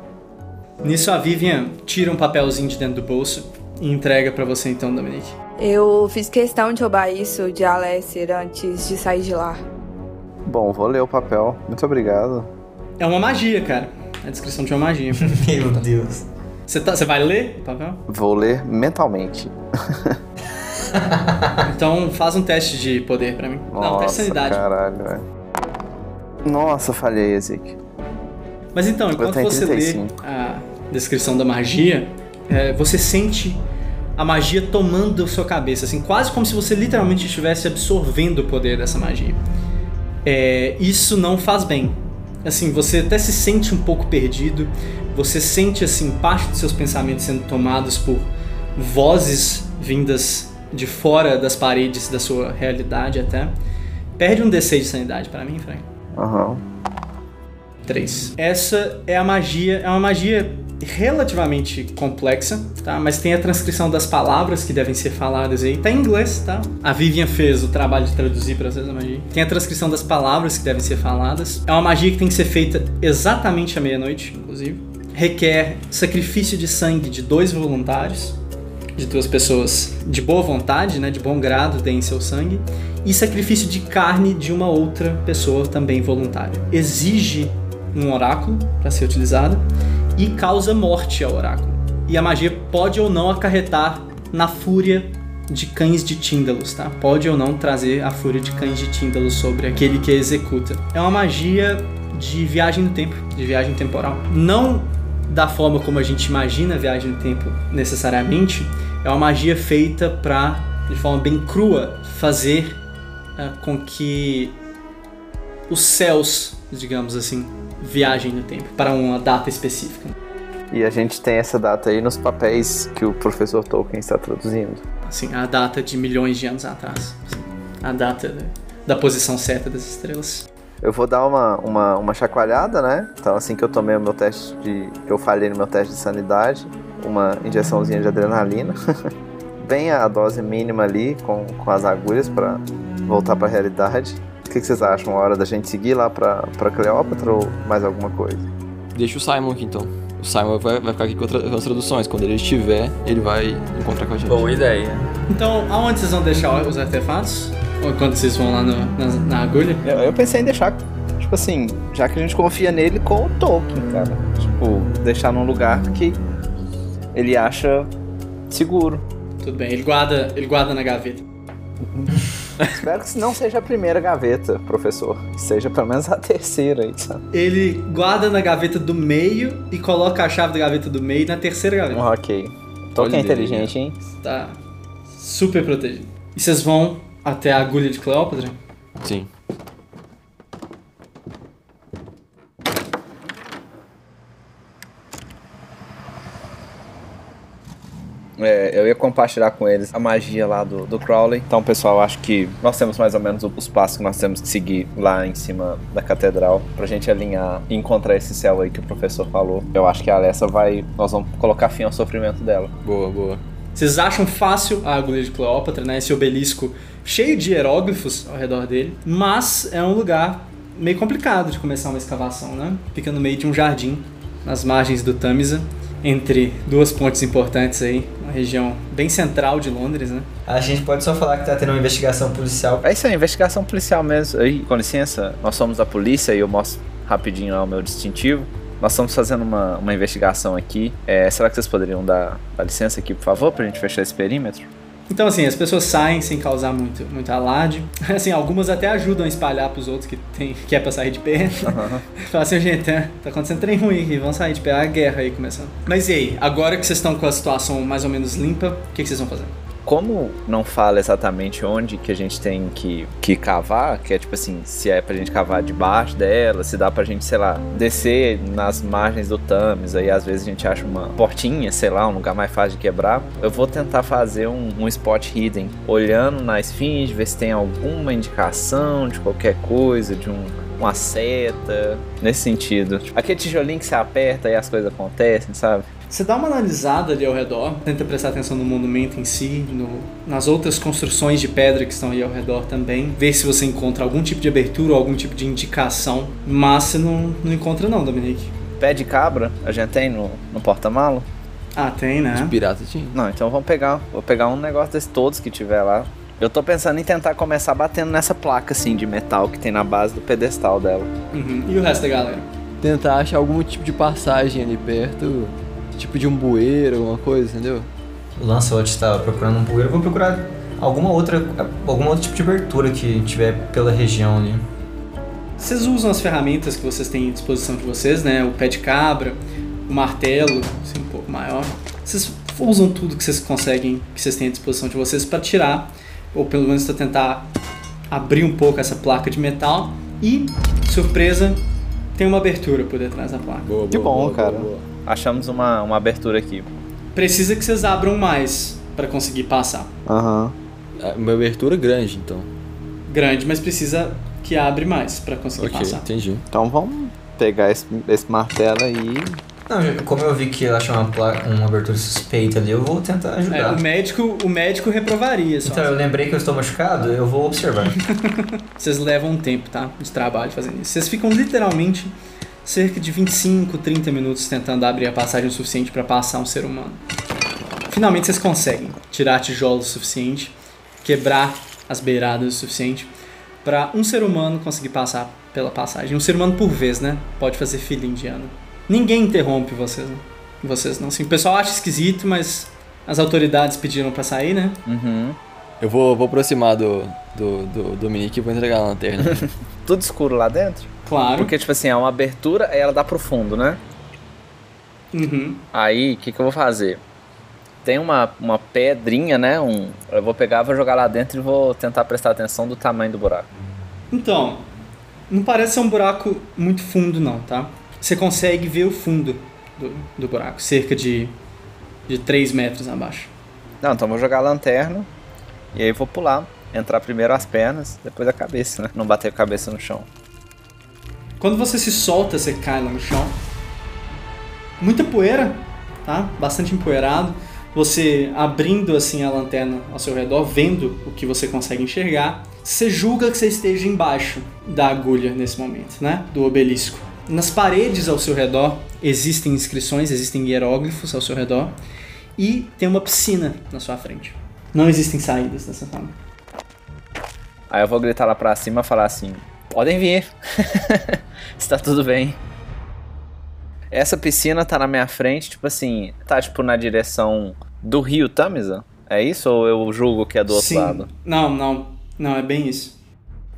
Nisso a Vivian tira um papelzinho de dentro do bolso e entrega para você então, Dominique. Eu fiz questão de roubar isso de Alessia antes de sair de lá. Bom, vou ler o papel. Muito obrigado. É uma magia, cara. É a descrição de uma magia. Meu Deus. Você tá, você vai ler o papel? Vou ler mentalmente. Então faz um teste de poder pra mim. Não, teste de Nossa, sanidade. caralho, velho. Nossa, falhei, Ezequiel. Mas então, enquanto você 35. lê a descrição da magia, é, você sente a magia tomando a sua cabeça, assim, quase como se você literalmente estivesse absorvendo o poder dessa magia. É, isso não faz bem. Assim, você até se sente um pouco perdido, você sente assim parte dos seus pensamentos sendo tomados por vozes vindas de fora das paredes da sua realidade até. Perde um D6 de sanidade pra mim, Frank. Aham. 3. Essa é a magia, é uma magia relativamente complexa, tá? Mas tem a transcrição das palavras que devem ser faladas aí. Tá em inglês, tá? A Vivian fez o trabalho de traduzir para vocês a magia. Tem a transcrição das palavras que devem ser faladas. É uma magia que tem que ser feita exatamente à meia-noite, inclusive. Requer sacrifício de sangue de dois voluntários, de duas pessoas de boa vontade, né, de bom grado, deem seu sangue, e sacrifício de carne de uma outra pessoa também voluntária. Exige um oráculo para ser utilizado e causa morte ao oráculo. E a magia pode ou não acarretar na fúria de cães de Tíndalos, tá? Pode ou não trazer a fúria de cães de Tíndalos sobre aquele que a executa. É uma magia de viagem no tempo, de viagem temporal. Não da forma como a gente imagina a viagem no tempo necessariamente, é uma magia feita para, de forma bem crua, fazer ah, com que os céus, digamos assim, viajem no tempo para uma data específica. E a gente tem essa data aí nos papéis que o professor Tolkien está traduzindo. Assim, a data de milhões de anos atrás. assim, a data da, da posição certa das estrelas. Eu vou dar uma, uma, uma chacoalhada, né? Então, assim que eu tomei o meu teste de. que eu falhei no meu teste de sanidade, uma injeçãozinha de adrenalina. Bem a dose mínima ali com, com as agulhas para voltar para a realidade. O que, que vocês acham? A hora da gente seguir lá pra, pra Cleópatra ou mais alguma coisa? Deixa o Simon aqui então. O Simon vai, vai ficar aqui com as traduções. Quando ele estiver, ele vai encontrar com a gente. Boa ideia. Então, aonde vocês vão deixar os artefatos? Ou quando vocês vão lá no- na, na agulha? Eu, eu pensei em deixar, tipo assim, já que a gente confia nele com o Tolkien, cara. Tipo, deixar num lugar que ele acha seguro. Tudo bem, ele guarda, ele guarda na gaveta. Espero que não seja a primeira gaveta, professor. Que Seja pelo menos a terceira aí, sabe? Ele guarda na gaveta do meio e coloca a chave da gaveta do meio na terceira gaveta. Ok. Tolkien é Olha inteligente, hein? Tá super protegido. E vocês vão até a agulha de Cleópatra? Sim. É, eu ia compartilhar com eles a magia lá do, do Crowley. Então, pessoal, acho que nós temos mais ou menos os passos que nós temos que seguir lá em cima da catedral pra gente alinhar e encontrar esse céu aí que o professor falou. Eu acho que a Alessa vai. Nós vamos colocar fim ao sofrimento dela. Boa, boa. Vocês acham fácil a agulha de Cleópatra, né? Esse obelisco cheio de hieróglifos ao redor dele, mas é um lugar meio complicado de começar uma escavação, né? Fica no meio de um jardim, nas margens do Tamisa, entre duas pontes importantes aí, uma região bem central de Londres, né? A gente pode só falar que tá tendo uma investigação policial. É isso aí, investigação policial mesmo. Aí, com licença, nós somos a polícia e eu mostro rapidinho lá o meu distintivo. Nós estamos fazendo uma, uma investigação aqui. É, será que vocês poderiam dar a licença aqui, por favor, pra gente fechar esse perímetro? Então, assim, as pessoas saem sem causar muito, muito alarde. Assim, algumas até ajudam a espalhar pros outros que, tem, que é pra sair de pé. Fala assim, gente, tá, tá acontecendo trem ruim aqui, vamos sair de pé. A guerra aí começando. Mas e aí, agora que vocês estão com a situação mais ou menos limpa, o que, que vocês vão fazer? Como não fala exatamente onde que a gente tem que, que cavar, que é tipo assim, se é pra gente cavar debaixo dela, se dá pra gente, sei lá, descer nas margens do Thames, aí às vezes a gente acha uma portinha, sei lá, um lugar mais fácil de quebrar. Eu vou tentar fazer um, um spot hidden, olhando na esfinge, ver se tem alguma indicação de qualquer coisa, de um, uma seta, nesse sentido. Aquele tijolinho que você aperta e as coisas acontecem, sabe? Você dá uma analisada ali ao redor, tenta prestar atenção no monumento em si, no, nas outras construções de pedra que estão aí ao redor também, ver se você encontra algum tipo de abertura ou algum tipo de indicação, mas você não, não encontra não, Dominique. Pé de cabra, a gente tem no, no porta-malo? Ah, tem, né? Pirata tinha. Não, então vamos pegar, vou pegar um negócio desses todos que tiver lá. Eu tô pensando em tentar começar batendo nessa placa assim de metal que tem na base do pedestal dela. Uhum. E o resto da galera? Tentar achar algum tipo de passagem ali perto, tipo de um bueiro, alguma coisa, entendeu? O Lancelot está procurando um bueiro. Eu vou procurar alguma outra, algum outro tipo de abertura que tiver pela região ali. Vocês usam as ferramentas que vocês têm à disposição de vocês, né? O pé de cabra, o martelo, assim, um pouco maior. Vocês usam tudo que vocês conseguem, que vocês têm à disposição de vocês para tirar, ou pelo menos para tentar abrir um pouco essa placa de metal. E, surpresa, tem uma abertura por detrás da placa. Boa, Que bom, cara. Achamos uma, uma abertura aqui. Precisa que vocês abram mais para conseguir passar. Aham. É Uma abertura grande, então. Grande, mas precisa que abre mais para conseguir Ok, passar. entendi. Então vamos pegar esse, esse martelo aí. Não, como eu vi que ela achou uma, uma abertura suspeita ali, eu vou tentar É, ajudar. o médico, o médico reprovaria só. Então, eu lembrei que eu estou machucado, eu vou observar. Vocês levam um tempo, tá? De trabalho fazendo isso. Vocês ficam literalmente cerca de 25, 30 minutos tentando abrir a passagem o suficiente para passar um ser humano. Finalmente vocês conseguem tirar tijolos o suficiente, quebrar as beiradas o suficiente para um ser humano conseguir passar pela passagem. Um ser humano por vez, né? Pode fazer fila indiana. Ninguém interrompe vocês, né? Vocês não. Assim, o pessoal acha esquisito, mas as autoridades pediram para sair, né? Uhum. Eu vou, vou aproximar do, do, do Dominique e vou entregar a lanterna. Tudo escuro lá dentro? Claro. Porque, tipo assim, é uma abertura e ela dá pro fundo, né? Uhum. Aí, o que, que eu vou fazer? Tem uma, uma pedrinha, né? Um, eu vou pegar, vou jogar lá dentro e vou tentar prestar atenção do tamanho do buraco. Então, não parece ser um buraco muito fundo, não, tá? Você consegue ver o fundo do, do buraco, cerca de, de 3 metros abaixo. Não, então eu vou jogar a lanterna e aí vou pular. Entrar primeiro as pernas, depois a cabeça, né? Não bater a cabeça no chão. Quando você se solta, você cai lá no chão. Muita poeira, tá? Bastante empoeirado. Você abrindo assim a lanterna ao seu redor, vendo o que você consegue enxergar, você julga que você esteja embaixo da agulha nesse momento, né? Do obelisco. Nas paredes ao seu redor existem inscrições, existem hieróglifos ao seu redor e tem uma piscina na sua frente. Não existem saídas dessa forma. Aí eu vou gritar lá pra cima e falar assim: podem vir. Está tudo bem. Essa piscina tá na minha frente, tipo assim, tá tipo na direção do rio Tamisa? É isso ou eu julgo que é do outro Sim. lado? Não, não, não, é bem isso.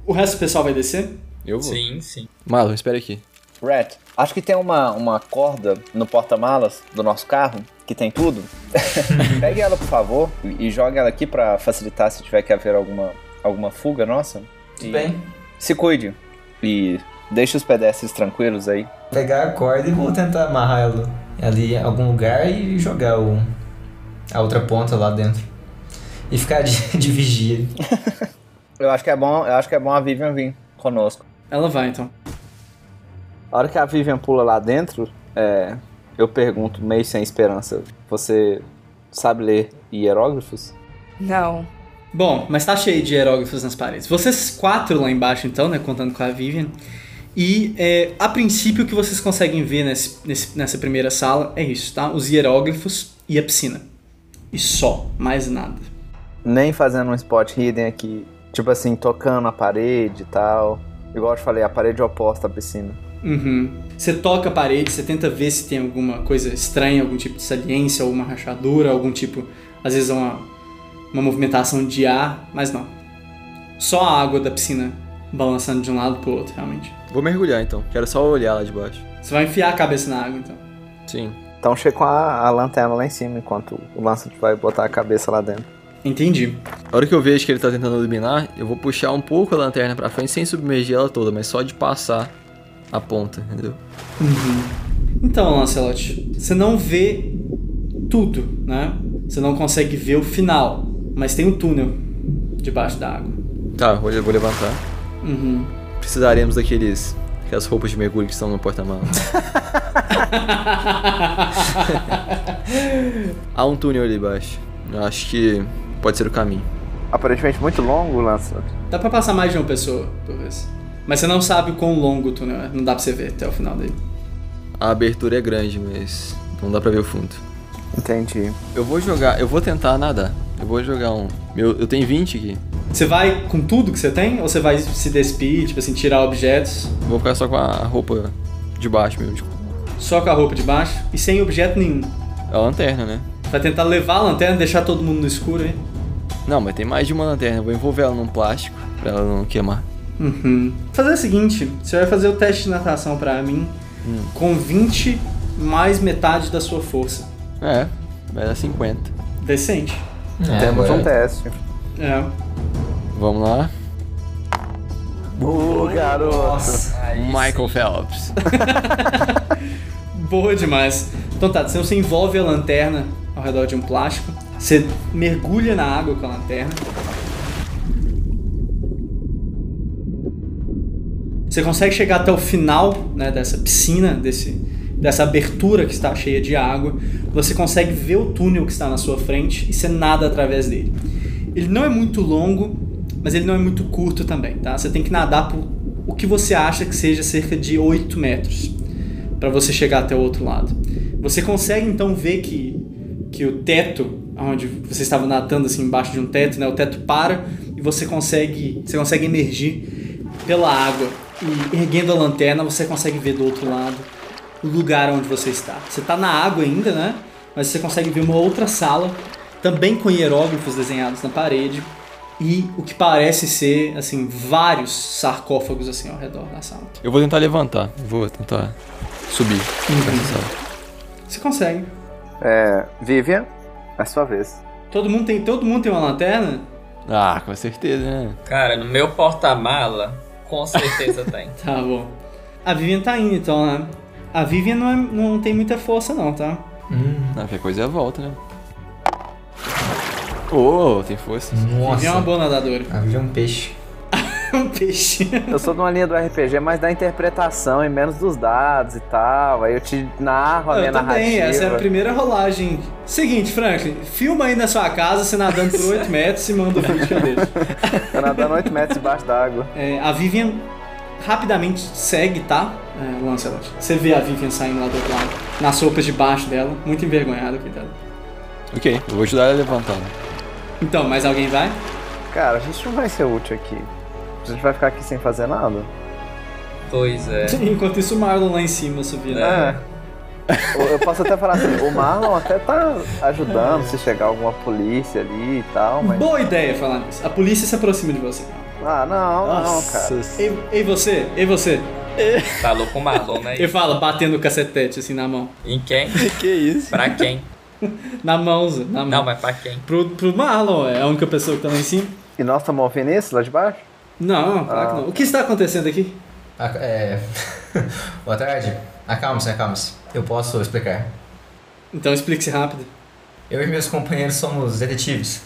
O resto do pessoal vai descer? Eu vou. Sim, sim. Marlon, espera aqui. Rat, acho que tem uma, uma corda no porta-malas do nosso carro, que tem tudo. Pegue ela, por favor, e e jogue ela aqui pra facilitar se tiver que haver alguma, alguma fuga nossa. Tudo E bem. Se cuide. E deixe os pedestres tranquilos aí. Pegar a corda e vou tentar amarrar ela ali em algum lugar e jogar o, a outra ponta lá dentro. E ficar de, de vigia. Eu acho que é bom, eu acho que é bom a Vivian vir conosco. Ela vai então. A hora que a Vivian pula lá dentro, é, eu pergunto, meio sem esperança, você sabe ler hieróglifos? Não. Bom, mas tá cheio de hieróglifos nas paredes. Vocês quatro lá embaixo, então, né? Contando com a Vivian. E é, a princípio o que vocês conseguem ver nesse, nesse- nessa primeira sala é isso, tá? Os hieróglifos e a piscina. E só, mais nada. Nem fazendo um spot hidden aqui, tipo assim, tocando a parede e tal. Igual eu te falei, a parede oposta à piscina. Uhum. Você toca a parede, você tenta ver se tem alguma coisa estranha, algum tipo de saliência, ou uma rachadura, algum tipo, às vezes uma, uma movimentação de ar, mas não. Só a água da piscina balançando de um lado pro outro, realmente. Vou mergulhar então. Quero só olhar lá de baixo. Você vai enfiar a cabeça na água, então. Sim. Então chega com a, a lanterna lá em cima, enquanto o Lancet vai botar a cabeça lá dentro. Entendi. A hora que eu vejo que ele tá tentando iluminar, eu vou puxar um pouco a lanterna pra frente sem submergir ela toda, mas só de passar a ponta, entendeu? Então, Lancelot, você não vê tudo, né? Você não consegue ver o final, mas tem um túnel debaixo da água. Tá, vou, vou levantar. Uhum. Precisaremos daqueles. Aquelas roupas de mergulho que estão no porta-malas. Há um túnel ali embaixo. Eu acho que pode ser o caminho. Aparentemente muito longo, Lancelot. Dá pra passar mais de uma pessoa, por vez. Mas você não sabe o quão longo o túnel é. Não dá pra você ver até o final dele. A abertura é grande, mas não dá pra ver o fundo. Entendi. Eu vou jogar, eu vou tentar nadar. Eu vou jogar um. Meu, eu tenho 20 aqui. Você vai com tudo que você tem? Ou você vai se despir, tipo assim, tirar objetos? Vou ficar só com a roupa de baixo mesmo. Tipo, Só com a roupa de baixo e sem objeto nenhum. a lanterna, né? Vai tentar levar a lanterna e deixar todo mundo no escuro aí? Não, mas tem mais de uma lanterna. Eu vou envolver ela num plástico pra ela não queimar. Uhum. Fazer o seguinte, você vai fazer o teste de natação pra mim com 20 mais metade da sua força. É, vai dar 50. Decente. É, Temos agora- um teste. É. Vamos lá. Ô, garoto. Aí Michael sim. Phelps. Boa demais. Então tá, você envolve a lanterna ao redor de um plástico. Você mergulha na água com a lanterna. Você consegue chegar até o final né, dessa piscina, desse, dessa abertura que está cheia de água. Você consegue ver o túnel que está na sua frente e você nada através dele. Ele não é muito longo, mas ele não é muito curto também, tá? Você tem que nadar por o que você acha que seja cerca de 8 metros para você chegar até o outro lado. Você consegue então ver que, que o teto, onde você estava nadando assim embaixo de um teto, né, o teto para e você consegue, você consegue emergir pela água e erguendo a lanterna você consegue ver do outro lado o lugar onde você está. Você está na água ainda, né? Mas você consegue ver uma outra sala também com hieróglifos desenhados na parede e o que parece ser assim vários sarcófagos assim ao redor da sala. Eu vou tentar levantar. Vou tentar subir. sala. Você consegue. É, Vivian, é sua vez. Todo mundo tem, todo mundo tem uma lanterna? Ah, com certeza, né? Cara, no meu porta-mala, com certeza tem. Tá bom. A Vivian tá indo então, né? A Vivian não, é- não tem muita força não, tá? Hum, Ah, qualquer coisa é a volta, né? Oh, tem força. Vivian é uma nossa. boa nadadora. A Vivian é um peixe. um peixe. Eu sou de uma linha do RPG, mais da interpretação e menos dos dados e tal. Aí eu te narro a minha Eu também, narrativa. essa é a primeira rolagem. Seguinte, Franklin, filma aí na sua casa, você nadando por 8 metros e manda o vídeo que eu deixo. Eu nadando 8 metros debaixo d'água. É, a Vivian rapidamente segue, tá? É, Lancelot. Você vê a Vivian saindo lá do outro lado, nas roupas debaixo dela, muito envergonhada, coitada. Ok, eu vou ajudar ela a levantar. né? Então, mais alguém vai? Cara, a gente não vai ser útil aqui. A gente vai ficar aqui sem fazer nada. Pois é. Enquanto isso, o Marlon lá em cima subindo. É. Eu- Eu posso até falar assim, o Marlon até tá ajudando se chegar alguma polícia ali e tal, mas. Boa ideia falar nisso. A polícia se aproxima de você. Ah, não, não, cara. Ei, ei você, ei você. Falou com o Marlon, né? Ele fala, batendo o cacetete assim na mão. Em quem? que isso? Pra quem? Na mão, Zé, na mão. Não, mas pra quem? Pro, pro Marlon, é a única pessoa que tá lá em cima. E nós estamos ouvindo isso lá de baixo? Não, claro que não. O que está acontecendo aqui? Ah, é... Boa tarde. Acalme-se, acalme-se. Eu posso explicar. Então explique-se rápido. Eu e meus companheiros somos detetives.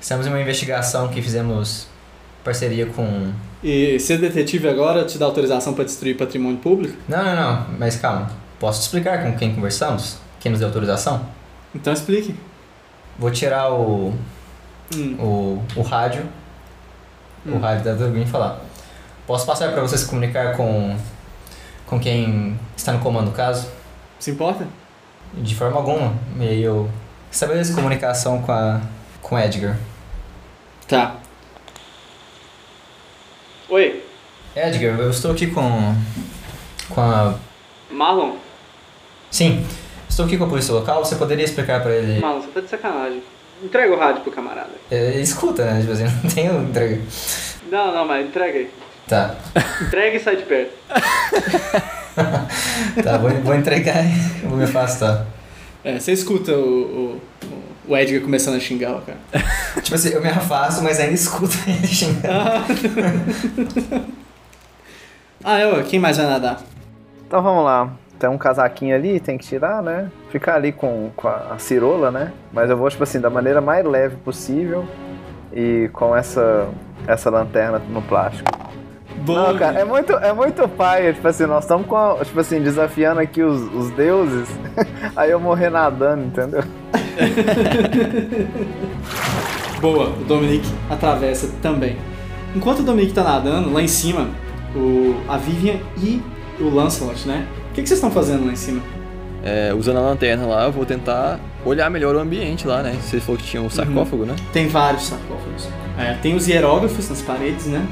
Estamos em uma investigação que fizemos parceria com. E ser detetive agora te dá autorização para destruir patrimônio público? Não, não, não, mas calma. Posso te explicar com quem conversamos? Quem nos deu autorização? Então explique. Vou tirar o. Hum. o, o rádio. O Hum. rádio da Turbine e falar. Posso passar para você se comunicar com. com quem está no comando do caso? Se importa? De forma alguma. E aí eu estabeleço comunicação com a. com Edgar. Tá. Oi, Edgar, eu estou aqui com. com a. Marlon. Sim, estou aqui com a polícia local. Você poderia explicar para ele. Marlon, você tá de sacanagem. Entrega o rádio pro camarada. É, escuta, né? Tipo assim, não tenho entrega. Não, não, mas entrega aí. Tá. Entrega e sai de perto. Tá, vou, vou entregar e vou me afastar. É, você escuta o, o, o Edgar começando a xingar o cara. Tipo assim, eu me afasto, mas ainda escuto ele xingando. Ah, eu, quem mais vai nadar? Então vamos lá. Tem um casaquinho ali, tem que tirar, né? Ficar ali com, com a cirola, né? Mas eu vou, tipo assim, da maneira mais leve possível e com essa, essa lanterna no plástico. Boa, Não, cara, é muito, é muito paia, tipo assim, nós estamos tipo assim, desafiando aqui os, os deuses, aí eu morrer nadando, entendeu? Boa, o Dominic atravessa também. Enquanto o Dominic tá nadando, lá em cima, o, a Vivian e o Lancelot, né? O que, que vocês estão fazendo lá em cima? É, usando a lanterna lá, eu vou tentar olhar melhor o ambiente lá, né? Você falou que tinha um sarcófago, né? Tem vários sarcófagos. É, tem os hieróglifos nas paredes, né?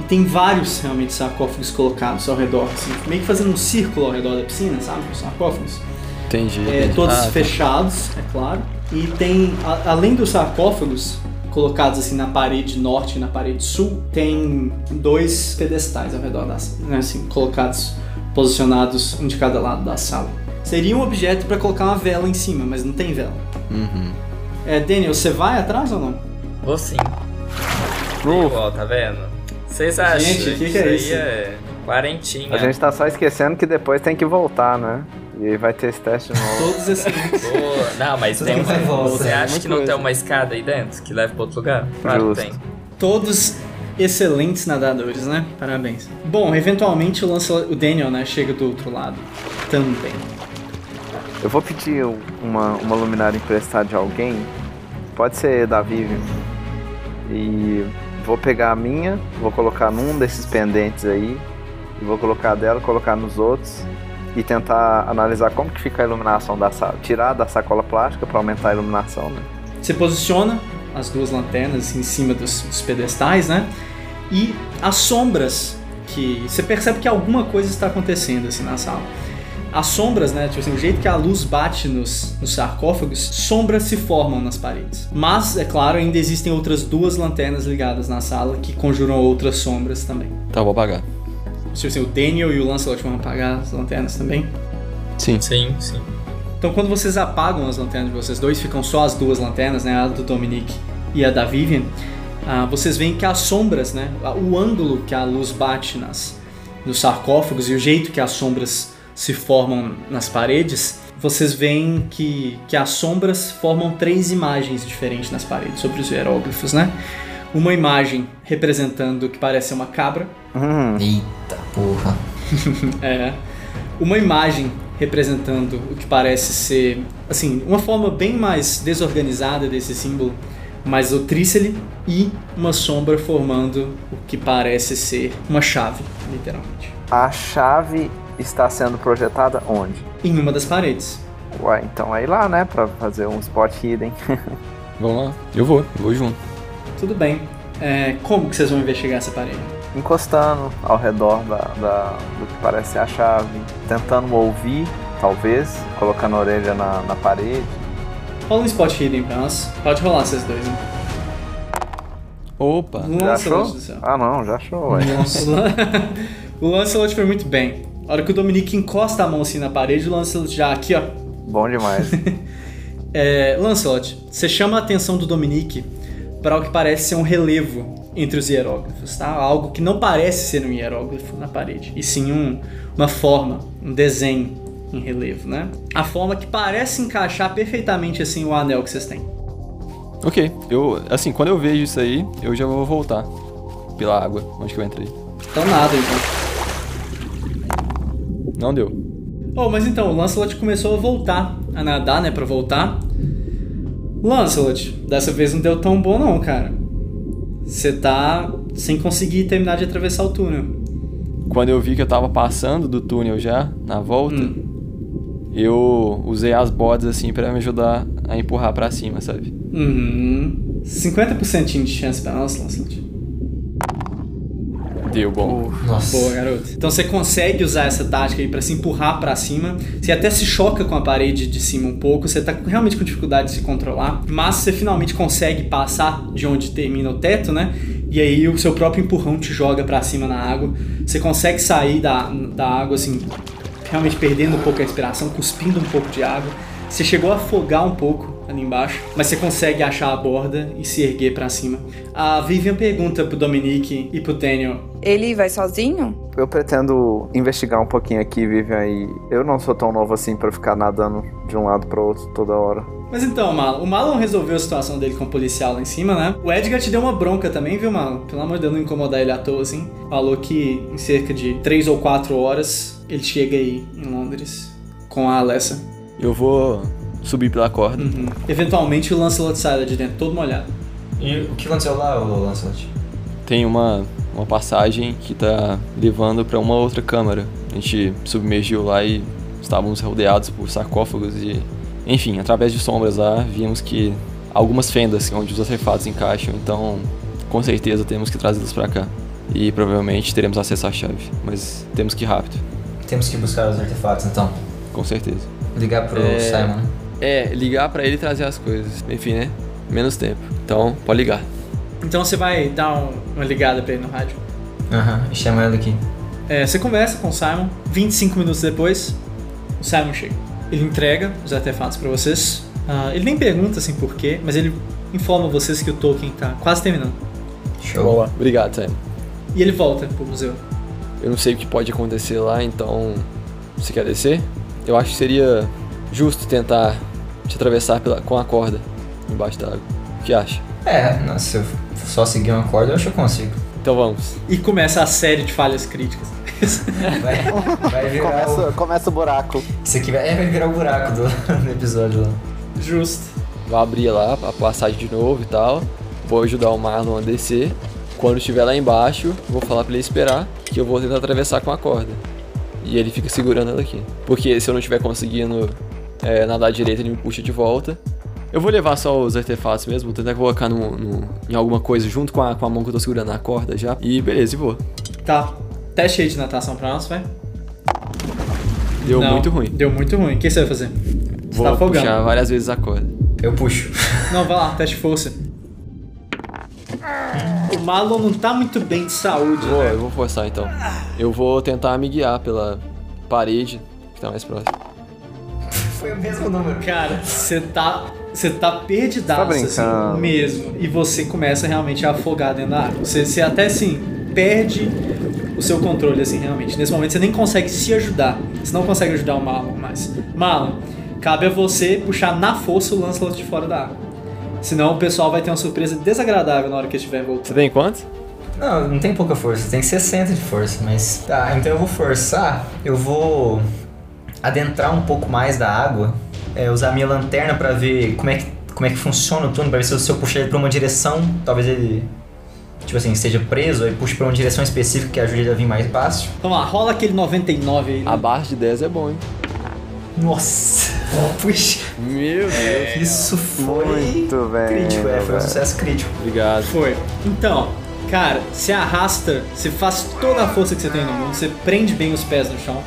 E tem vários realmente sarcófagos colocados ao redor, assim, meio que fazendo um círculo ao redor da piscina, sabe? Os sarcófagos. Entendi. É, entendi. todos Ah, tá. fechados, é claro. E tem, a- além dos sarcófagos colocados assim na parede norte e na parede sul, tem dois pedestais ao redor das, né, assim, colocados, posicionados um de cada lado da sala. Seria um objeto para colocar uma vela em cima, mas não tem vela. Uhum. É, Daniel, você vai atrás ou não? Vou sim. Igual, tá vendo? Vocês acham Gente, que que é aí isso? é quarentinha. A gente tá só esquecendo que depois tem que voltar, né? E aí vai ter esse teste novo. Todos excelentes. Boa. Não, mas Tudo tem que uma... Você acha que não coisa. tem uma escada aí dentro que leva pra outro lugar? Claro Justo. que tem. Todos excelentes nadadores, né? Parabéns. Bom, eventualmente o, Lancelot, o Daniel, né, chega do outro lado também. Eu vou pedir um- uma, uma luminária emprestada de alguém, pode ser da Vivian, e vou pegar a minha, vou colocar num desses pendentes aí, e vou colocar dela, colocar nos outros, e tentar analisar como que fica a iluminação da sala. Tirar da sacola plástica para aumentar a iluminação, né? Você posiciona as duas lanternas em cima dos, dos pedestais, né? E as sombras que você percebe que alguma coisa está acontecendo assim na sala. As sombras, né? Tipo assim, o jeito que a luz bate nos, nos sarcófagos, sombras se formam nas paredes. Mas, é claro, ainda existem outras duas lanternas ligadas na sala que conjuram outras sombras também. Tá, vou apagar. Tipo assim, o Daniel e o Lancelot vão apagar as lanternas também. Sim. Sim, sim. Então, quando vocês apagam as lanternas de vocês dois, ficam só as duas lanternas, né? A do Dominic e a da Vivian. ah, vocês veem que as sombras, né? O ângulo que a luz bate nas, nos sarcófagos e o jeito que as sombras se formam nas paredes, vocês veem que, que as sombras formam três imagens diferentes nas paredes sobre os hieróglifos, né? Uma imagem representando o que parece uma cabra, Hum, Eita porra. É. Uma imagem representando o que parece ser, assim, uma forma bem mais desorganizada desse símbolo, mais o trícele, e uma sombra formando o que parece ser uma chave, literalmente. a chave está sendo projetada onde? Em uma das paredes. Ué, então é ir lá, né? Pra fazer um spot hidden. Vamos lá. Eu vou, eu vou junto. Tudo bem. É, como que vocês vão investigar essa parede? encostando ao redor da, da- do que parece ser a chave, tentando ouvir, talvez, colocando a orelha na, na parede. Rola um spot hidden pra nós. Pode rolar vocês dois, hein? Opa. Já Nossa, achou? Do céu. Ah não, já achou, ué. Nossa. o Lancelot foi muito bem. A hora que o Dominique encosta a mão assim na parede, o Lancelot já aqui, ó. Bom demais. É, Lancelot, você chama a atenção do Dominique para o que parece ser um relevo entre os hieróglifos, tá? Algo que não parece ser um hieróglifo na parede, e sim um- uma forma, um desenho em relevo, né? A forma que parece encaixar perfeitamente assim o anel que vocês têm. Ok, eu, assim, quando eu vejo isso aí, eu já vou voltar pela água, onde que eu entrei. Então nada, então. Não deu. Oh, mas então, o Lancelot começou a voltar, a nadar, né, pra voltar. Lancelot, dessa vez não deu tão bom não, cara. Você tá sem conseguir terminar de atravessar o túnel. Quando eu vi que eu tava passando do túnel já, na volta, eu usei as bodas assim pra me ajudar a empurrar pra cima, sabe? Uhum. 50% de chance pra nós, Lancelot. Deu bom. Nossa. Boa, garoto. Então você consegue usar essa tática aí pra se empurrar pra cima. Você até se choca com a parede de cima um pouco. Você tá realmente com dificuldade de se controlar. Mas você finalmente consegue passar de onde termina o teto, né? E aí o seu próprio empurrão te joga pra cima na água. Você consegue sair da, da água, assim, realmente perdendo um pouco a respiração, cuspindo um pouco de água. Você chegou a afogar um pouco ali embaixo, mas você consegue achar a borda e se erguer pra cima. A Vivian pergunta pro Dominique e pro Daniel Ele vai sozinho? Eu pretendo investigar um pouquinho aqui, Vivian, e eu não sou tão novo assim pra ficar nadando de um lado pro outro toda hora. Mas então, Marlon, o Marlon resolveu a situação dele com o policial lá em cima, né? O Edgar te deu uma bronca também, viu, Marlon? Pelo amor de Deus, não incomodar ele à toa, assim. Falou que em cerca de 3 ou 4 horas ele chega aí em Londres com a Alessa. Eu vou subir pela corda. Uhum. Eventualmente o Lancelot sai lá de dentro, todo molhado. E o que aconteceu lá, ô Lancelot? Tem uma, uma passagem que tá levando pra uma outra câmara. A gente submergiu lá e estávamos rodeados por sarcófagos e. Enfim, através de sombras lá, vimos que algumas fendas onde os artefatos encaixam, então com certeza temos que trazê-los pra cá. E provavelmente teremos acesso à chave, mas temos que ir rápido, Temos que buscar os artefatos, então. com certeza. Ligar pro É. Simon, né? É, ligar pra ele e trazer as coisas. Enfim, né? Menos tempo. Então, pode ligar. Então você vai dar um- uma ligada pra ele no rádio. Aham, e chama ele aqui. É, você conversa com o Simon. 25 minutos depois, o Simon chega. Ele entrega os artefatos pra vocês. Ah, ele nem pergunta assim por quê, mas ele informa vocês que o Tolkien tá quase terminando. Show. Obrigado, Sam. E ele volta pro museu. Eu não sei o que pode acontecer lá, então. Você quer descer? Eu acho que seria justo tentar te atravessar pela, com a corda embaixo da água. O que acha? É, não, se eu só seguir uma corda, eu acho que eu consigo. Então vamos. E começa a série de falhas críticas. Vai, vai virar o... começa o buraco. Isso aqui vai, é, vai virar o buraco do, do episódio lá. Justo. Vou abrir lá a passagem de novo e tal. Vou ajudar o Marlon a descer. Quando estiver lá embaixo, vou falar pra ele esperar que eu vou tentar atravessar com a corda. E ele fica segurando ela aqui. Porque se eu não estiver conseguindo é, nadar direito, ele me puxa de volta. Eu vou levar só os artefatos mesmo, vou tentar colocar no, no- em alguma coisa junto com a, com a mão que eu tô segurando na corda já. E beleza, e vou. Tá. Teste aí de natação pra nós, vai. Deu Não, muito ruim. Deu muito ruim. O que você vai fazer? Você Vou tá afogando. puxar várias vezes a corda. Eu puxo. Não, vai lá, teste força. O Marlon não tá muito bem de saúde, Vou, né? eu vou forçar então. Eu vou tentar me guiar pela parede que tá mais próxima. Foi o mesmo número. Cara, você tá. Você tá perdidaço, Tá assim, mesmo. E você começa realmente a afogar dentro da água. Você, você até assim, perde o seu controle, assim, realmente. Nesse momento você nem consegue se ajudar. Você não consegue ajudar o Marlon mais. Marlon, cabe a você puxar na força o Lancelot de fora da água. Senão o pessoal vai ter uma surpresa desagradável na hora que estiver voltando. Você tem quanto? Não, não tem pouca força, tem 60 de força, mas. Tá, então eu vou forçar, eu vou adentrar um pouco mais da água, é, usar minha lanterna pra ver como é que, como é que funciona o túnel, pra ver se eu, se eu puxar ele pra uma direção, talvez ele. Tipo assim, esteja preso, aí puxe pra uma direção específica que ajude ele a vir mais fácil. Vamos lá, rola aquele 99 aí. né? Abaixo de 10 é bom, hein? Nossa! Puxa! Meu Deus. Isso foi. Muito bem. Crítico, é, foi um sucesso crítico. Obrigado. Foi. Então, cara, você arrasta, você faz toda a força que você tem no mundo, você prende bem os pés no chão,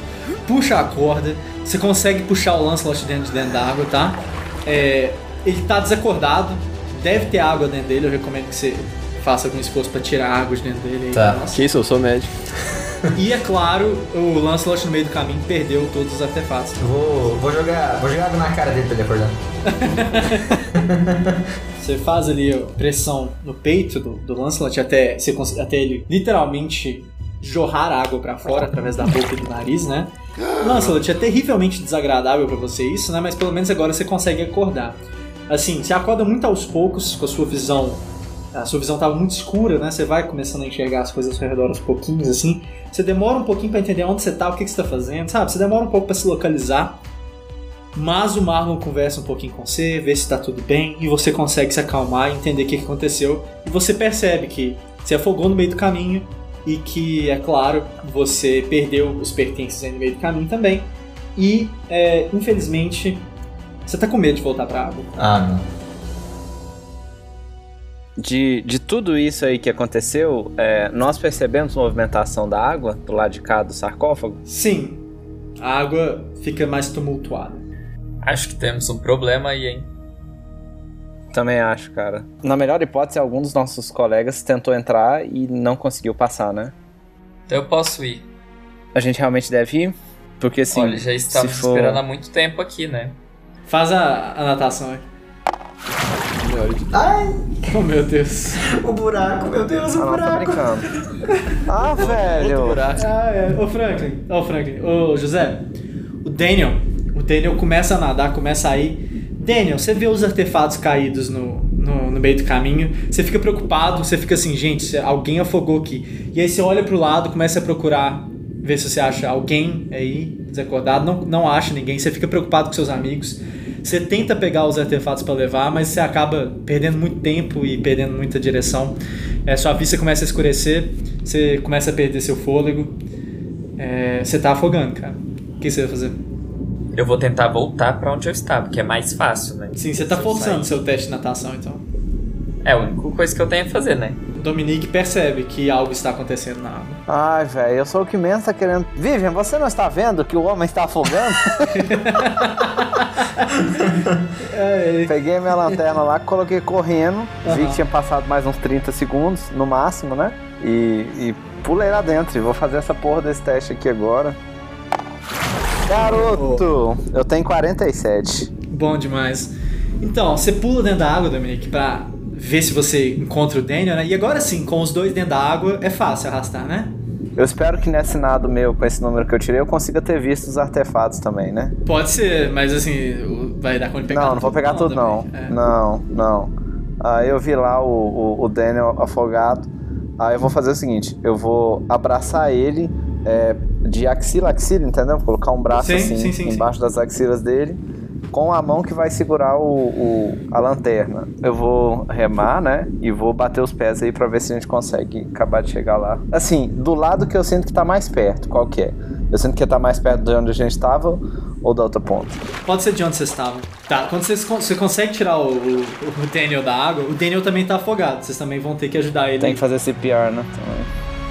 puxa a corda, você consegue puxar o Lancelot dentro de dentro da água, tá? É, ele tá desacordado, deve ter água dentro dele, eu recomendo que você faça algum esforço pra tirar a água de dentro dele. aí Tá. Que isso, eu sou médico. E é claro, o Lancelot no meio do caminho perdeu todos os artefatos. Eu vou, vou jogar. Vou jogar água na cara dele pra ele acordar. Você faz ali ó, pressão no peito do, do Lancelot até, você até ele literalmente jorrar água pra fora através da boca e do nariz, né? Lancelot, é terrivelmente desagradável pra você isso, né? Mas pelo menos agora você consegue acordar. Assim, você acorda muito aos poucos com a sua visão. A sua visão tava muito escura, né? Você vai começando a enxergar as coisas ao seu redor aos pouquinhos, assim. Você demora um pouquinho pra entender onde você tá, o que, que você tá fazendo, sabe? Você demora um pouco pra se localizar. Mas o Marlon conversa um pouquinho com você, vê se tá tudo bem, e você consegue se acalmar entender o que, que aconteceu. E você percebe que se afogou no meio do caminho e que, é claro, você perdeu os pertences aí no meio do caminho também. E, é, infelizmente, você tá com medo de voltar pra água. Ah, não. De, de tudo isso aí que aconteceu, é, nós percebemos movimentação da água do lado de cá do sarcófago? Sim, a água fica mais tumultuada. Acho que temos um problema aí, hein? Também acho, cara. Na melhor hipótese, algum dos nossos colegas tentou entrar e não conseguiu passar, né? Então eu posso ir. A gente realmente deve ir? Porque assim. Olha, já estamos se for... esperando há muito tempo aqui, né? Faz a, a natação aí. Ai, Oh meu Deus. o buraco, meu Deus, o Ah, buraco. Ah, velho! Ah, é. Ô Franklin, ô Franklin, ô José, o Daniel, o Daniel começa a nadar, começa a ir. Daniel, você vê os artefatos caídos no, no, no meio do caminho, você fica preocupado, você fica assim, gente, alguém afogou aqui. E aí você olha pro lado, começa a procurar, ver se você acha alguém aí desacordado, não, não acha ninguém, você fica preocupado com seus amigos. Você tenta pegar os artefatos para levar, mas você acaba perdendo muito tempo e perdendo muita direção. É, sua vista começa a escurecer, você começa a perder seu fôlego. É, você tá afogando, cara. O que você vai fazer? Eu vou tentar voltar pra onde eu estava, que é mais fácil, né? Sim, você tá Se forçando seu teste de natação, então. É a única coisa que eu tenho a fazer, né? Dominique percebe que algo está acontecendo na água. Ai, velho, eu sou o que menos tá querendo. Vivian, você não está vendo que o homem está afogando? É, Peguei minha lanterna lá, coloquei correndo, vi Aham. que tinha passado mais uns 30 segundos, no máximo, né? E, e pulei lá dentro. E vou fazer essa porra desse teste aqui agora. Garoto! Eu tenho 47. bom demais. Então, você pula dentro da água, Dominique, pra ver se você encontra o Daniel, né? E agora sim, com os dois dentro da água, é fácil arrastar, né? Eu espero que nesse nado meu, com esse número que eu tirei, eu consiga ter visto os artefatos também, né? Pode ser, mas assim, vai dar conta de pegar não, não vou pegar tudo, não. Dominique. É. Não, não. Aí eu vi lá o, o, o Daniel afogado. Aí eu vou fazer o seguinte: eu vou abraçar ele é, de axila a axila, entendeu? Colocar um braço Sim, assim sim, sim, embaixo das axilas dele, com a mão que vai segurar o, o- a lanterna. Eu vou remar, né? E vou bater os pés aí pra ver se a gente consegue acabar de chegar lá. Assim, do lado que eu sinto que tá mais perto, qual que é? Eu sinto que tá mais perto de onde a gente tava ou da outra ponta? Pode ser de onde vocês estavam. Tá, quando vocês, você consegue tirar o, o- o Daniel da água, o Daniel também tá afogado. Vocês também vão ter que ajudar ele. Tem que fazer CPR, né? Também.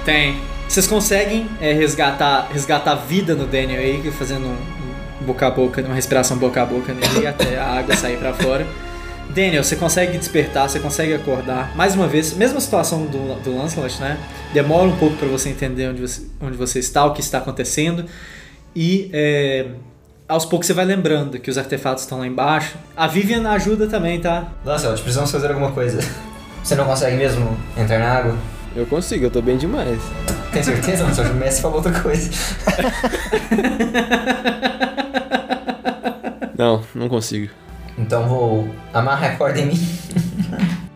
Tem. Vocês conseguem é, resgatar, resgatar vida no Daniel aí, fazendo um, um boca a boca, uma respiração boca a boca nele até a água sair pra fora. Daniel, você consegue despertar, você consegue acordar. Mais uma vez, mesma situação do, do Lancelot, né? Demora um pouco pra você entender onde você, onde você está, o que está acontecendo. E é, aos poucos você vai lembrando que os artefatos estão lá embaixo. A Vivian ajuda também, tá? Lancelot, precisamos fazer alguma coisa. Você não consegue mesmo entrar na água? Eu consigo, eu tô bem demais. Tem certeza, Lancelot? O Messi falou outra coisa. Não, não consigo. Então vou amarrar a corda em mim.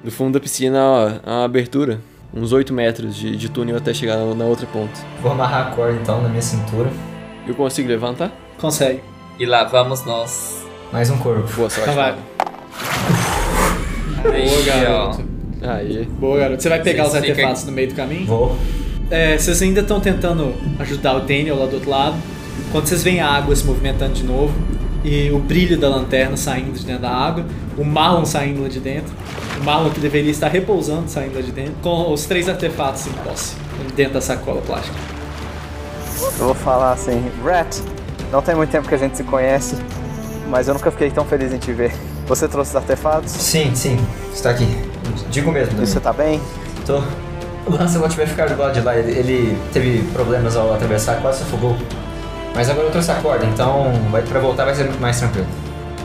No fundo da piscina ó, há uma abertura, uns 8 metros de, de túnel até chegar na, na outra ponta. Vou amarrar a corda então na minha cintura. Eu consigo levantar? Consegue. E lá vamos nós. Mais um corpo. Boa sorte. Vai. Boa, garoto. Aí. Boa, garoto. Você vai pegar Vocês os artefatos no meio do caminho? Vou. É, vocês ainda estão tentando ajudar o Daniel lá do outro lado. Quando vocês veem a água se movimentando de novo e o brilho da lanterna saindo de dentro da água, o Marlon saindo lá de dentro, o Marlon que deveria estar repousando saindo lá de dentro, com os três artefatos em posse, dentro da sacola plástica. Eu vou falar assim, Rat, não tem muito tempo que a gente se conhece, mas eu nunca fiquei tão feliz em te ver. Você trouxe os artefatos? Sim, sim. Está aqui. Digo mesmo. Você tá bem? Tô. O Lancelot vai ficar do lado de lá. Ele, ele teve problemas ao atravessar, quase se afogou. Mas agora eu trouxe a corda, então vai, pra voltar vai ser muito mais tranquilo.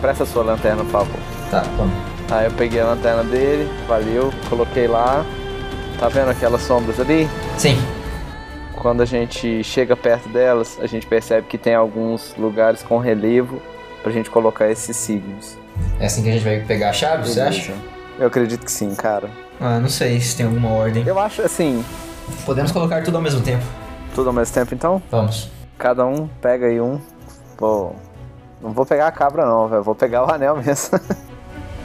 Presta sua lanterna, por favor. Tá, vamos. Aí eu peguei a lanterna dele, valeu, coloquei lá. Tá vendo aquelas sombras ali? Sim. quando a gente chega perto delas, a gente percebe que tem alguns lugares com relevo pra gente colocar esses signos. É assim que a gente vai pegar a chave, você acha? Eu acredito que sim, cara. Ah, não sei se tem alguma ordem. Eu acho assim, Podemos colocar tudo ao mesmo tempo. tudo ao mesmo tempo então? Vamos. Cada um pega aí um. Pô, não vou pegar a cabra não, velho. Vou pegar o anel mesmo.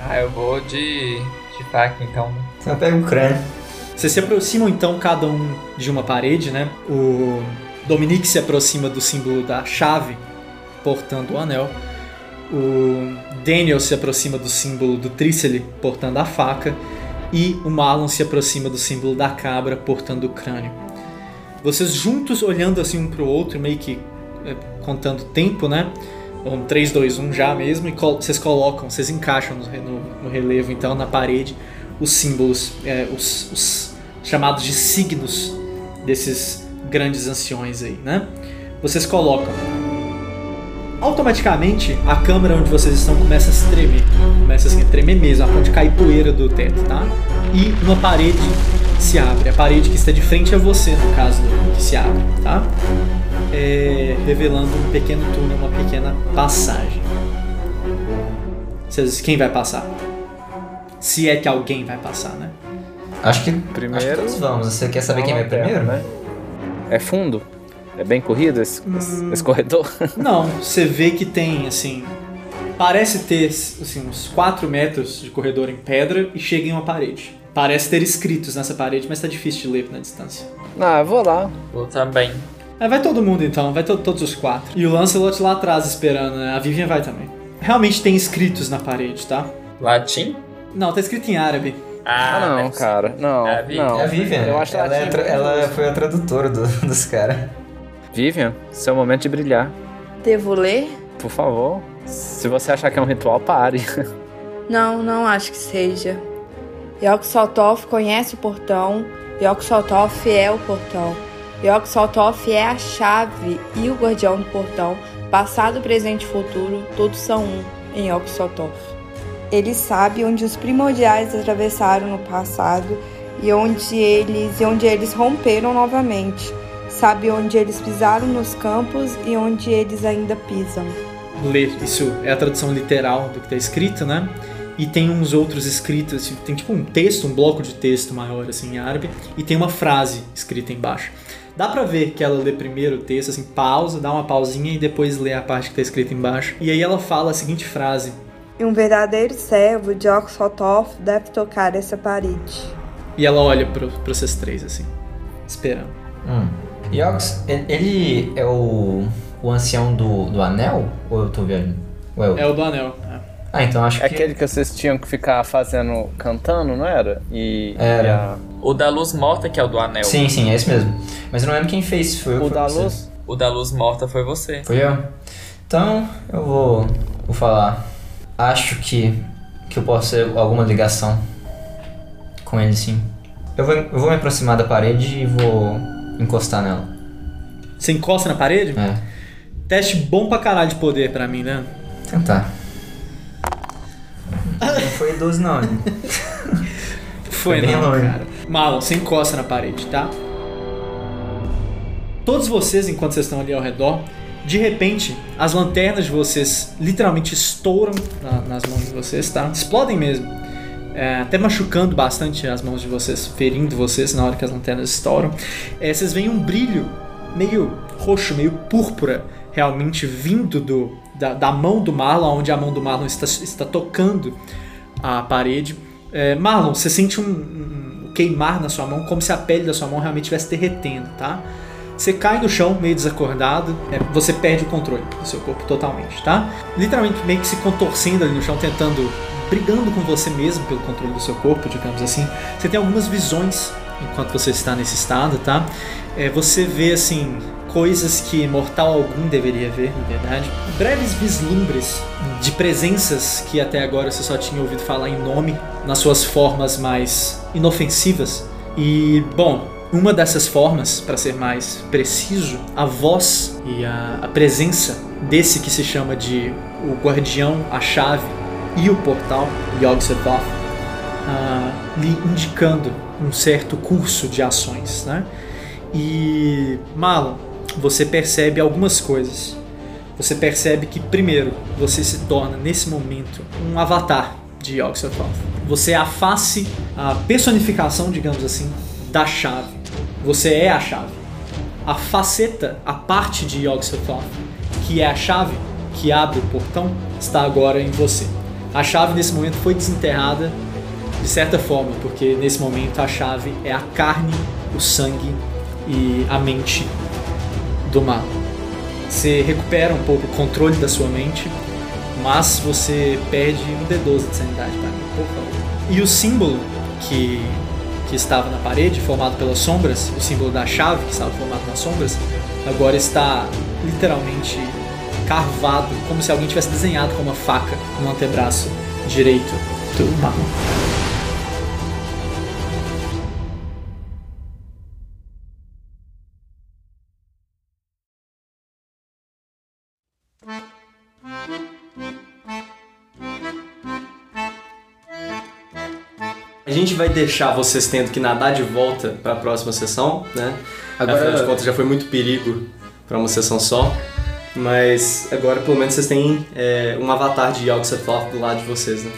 Ah, eu vou de, de faca então. eu pego o crânio. Vocês se aproximam então cada um de uma parede, né? O Dominique se aproxima do símbolo da chave, portando o anel. O Daniel se aproxima do símbolo do Trícele, portando a faca. E o Marlon se aproxima do símbolo da cabra, portando o crânio. Vocês juntos olhando assim um pro outro, meio que é, contando tempo, né? Um 3, 2, 1 já mesmo, e col- vocês colocam, vocês encaixam no, no- no relevo, então, na parede, os símbolos, é, os, os chamados de signos desses grandes anciões aí, né? Vocês colocam. Automaticamente, a câmera onde vocês estão começa a se tremer. Começa assim, a tremer mesmo, a ponto de cair poeira do teto, tá? E uma parede se abre. A parede que está de frente a você, no caso, que se abre, tá? É, revelando um pequeno túnel, uma pequena passagem. Vocês, quem vai passar? Se é que alguém vai passar, né? Acho que Primeiro- Acho que todos vamos. Você quer saber quem vai primeiro? né? É fundo? É bem corrido esse, esse- esse corredor? Não, você vê que tem, assim. Parece ter assim, uns 4 metros de corredor em pedra e chega em uma parede. Parece ter escritos nessa parede, mas tá difícil de ler na distância. Não, eu vou lá. Vou também. É, vai todo mundo então, vai to- todos os quatro. E o Lancelot lá atrás esperando, né? A Vivian vai também. Realmente tem escritos na parede, tá? Latim? Não, tá escrito em árabe. Ah, não, deve ser. cara. Não, É a Vivian. não. É a Vivian. Eu acho ela, é tra- muito ela foi a tradutora do- dos caras. Vivian, seu momento de brilhar. Devo ler? Por favor. Se você achar que é um ritual, pare. Não, não acho que seja. Yog-Sothoth conhece o portão. Yog-Sothoth é o portão. Yog-Sothoth é a chave e o guardião do portão. Passado, presente e futuro, todos são um em Yog-Sothoth. Ele sabe onde os primordiais atravessaram no passado e onde eles, e onde eles romperam novamente. Sabe onde eles pisaram nos campos e onde eles ainda pisam. ler. Isso é a tradução literal do que está escrito, né? E tem uns outros escritos, assim, tem tipo um texto, um bloco de texto maior assim em árabe, e tem uma frase escrita embaixo. Dá pra ver que ela lê primeiro o texto, assim, pausa, dá uma pausinha e depois lê a parte que tá escrita embaixo. E aí ela fala a seguinte frase: E um verdadeiro servo de Oxothoth deve tocar essa parede. E ela olha pra vocês três, assim, esperando. Hum. Yox, ele- ele é o, o ancião do, do anel? Ou eu tô vendo? Ou é o- É o do anel. é. Ah, então acho É que... aquele que vocês tinham que ficar fazendo, cantando, não era? E, Era. e a- O da luz morta, que é o do anel. Sim, sim, é esse mesmo. Mas eu não lembro quem fez, foi eu o da você? luz. O da luz morta foi você. Foi eu? Então, eu vou, vou falar. Acho que, que eu posso ter alguma ligação com ele, sim. Eu vou, eu vou me aproximar da parede e vou encostar nela. Você encosta na parede? É, Teste bom pra caralho de poder pra mim, né? tentar. Não foi 12 não, né? Foi, Foi bem não, longe. cara. Marlon, você encosta na parede, tá? Todos vocês, enquanto vocês estão ali ao redor, de repente, as lanternas de vocês literalmente estouram na- nas mãos de vocês, tá? Explodem mesmo. É, até machucando bastante as mãos de vocês, ferindo vocês na hora que as lanternas estouram. É, vocês veem um brilho meio roxo, meio púrpura, realmente vindo do, da, da mão do Marlon, onde a mão do Marlon está, está tocando a parede. É, Marlon, você sente um, um queimar na sua mão, como se a pele da sua mão realmente estivesse derretendo, tá? Você cai no chão, meio desacordado, é, você perde o controle do seu corpo totalmente, tá? Literalmente meio que se contorcendo ali no chão, tentando, brigando com você mesmo pelo controle do seu corpo, digamos assim. Você tem algumas visões enquanto você está nesse estado, tá? É, você vê, assim, coisas que mortal algum deveria ver, na verdade. Breves vislumbres de presenças que até agora você só tinha ouvido falar em nome, nas suas formas mais inofensivas. E, bom, uma dessas formas, para ser mais preciso, a voz e a, a presença desse que se chama de o guardião, a chave e o portal, Yog-Sothoth, ah, lhe indicando um certo curso de ações, né? E Marlon, você percebe algumas coisas. Você percebe que primeiro você se torna nesse momento um avatar de Yogg-Sothoth. Você é a face, a personificação, digamos assim, da chave. Você é a chave. A faceta, a parte de Yogg-Sothoth, que é a chave que abre o portão, está agora em você. A chave nesse momento foi desenterrada de certa forma, porque nesse momento a chave é a carne, o sangue e a mente do mal. Você recupera um pouco o controle da sua mente, mas você perde um D12 de sanidade para mim, por favor. E o símbolo que, que estava na parede, formado pelas sombras, o símbolo da chave que estava formado nas sombras, agora está literalmente carvado, como se alguém tivesse desenhado com uma faca no antebraço direito do Marlon. A gente vai deixar vocês tendo que nadar de volta para a próxima sessão, né? Agora- Afinal de contas, já foi muito perigo para uma sessão só. Mas agora, pelo menos, vocês têm é, um avatar de Yogg-Sothoth do lado de vocês, né?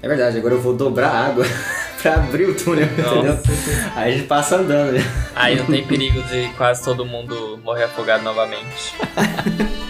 É verdade, agora eu vou dobrar a água pra abrir o túnel, entendeu? Aí a gente passa andando. né? Aí não tem perigo de quase todo mundo morrer afogado novamente.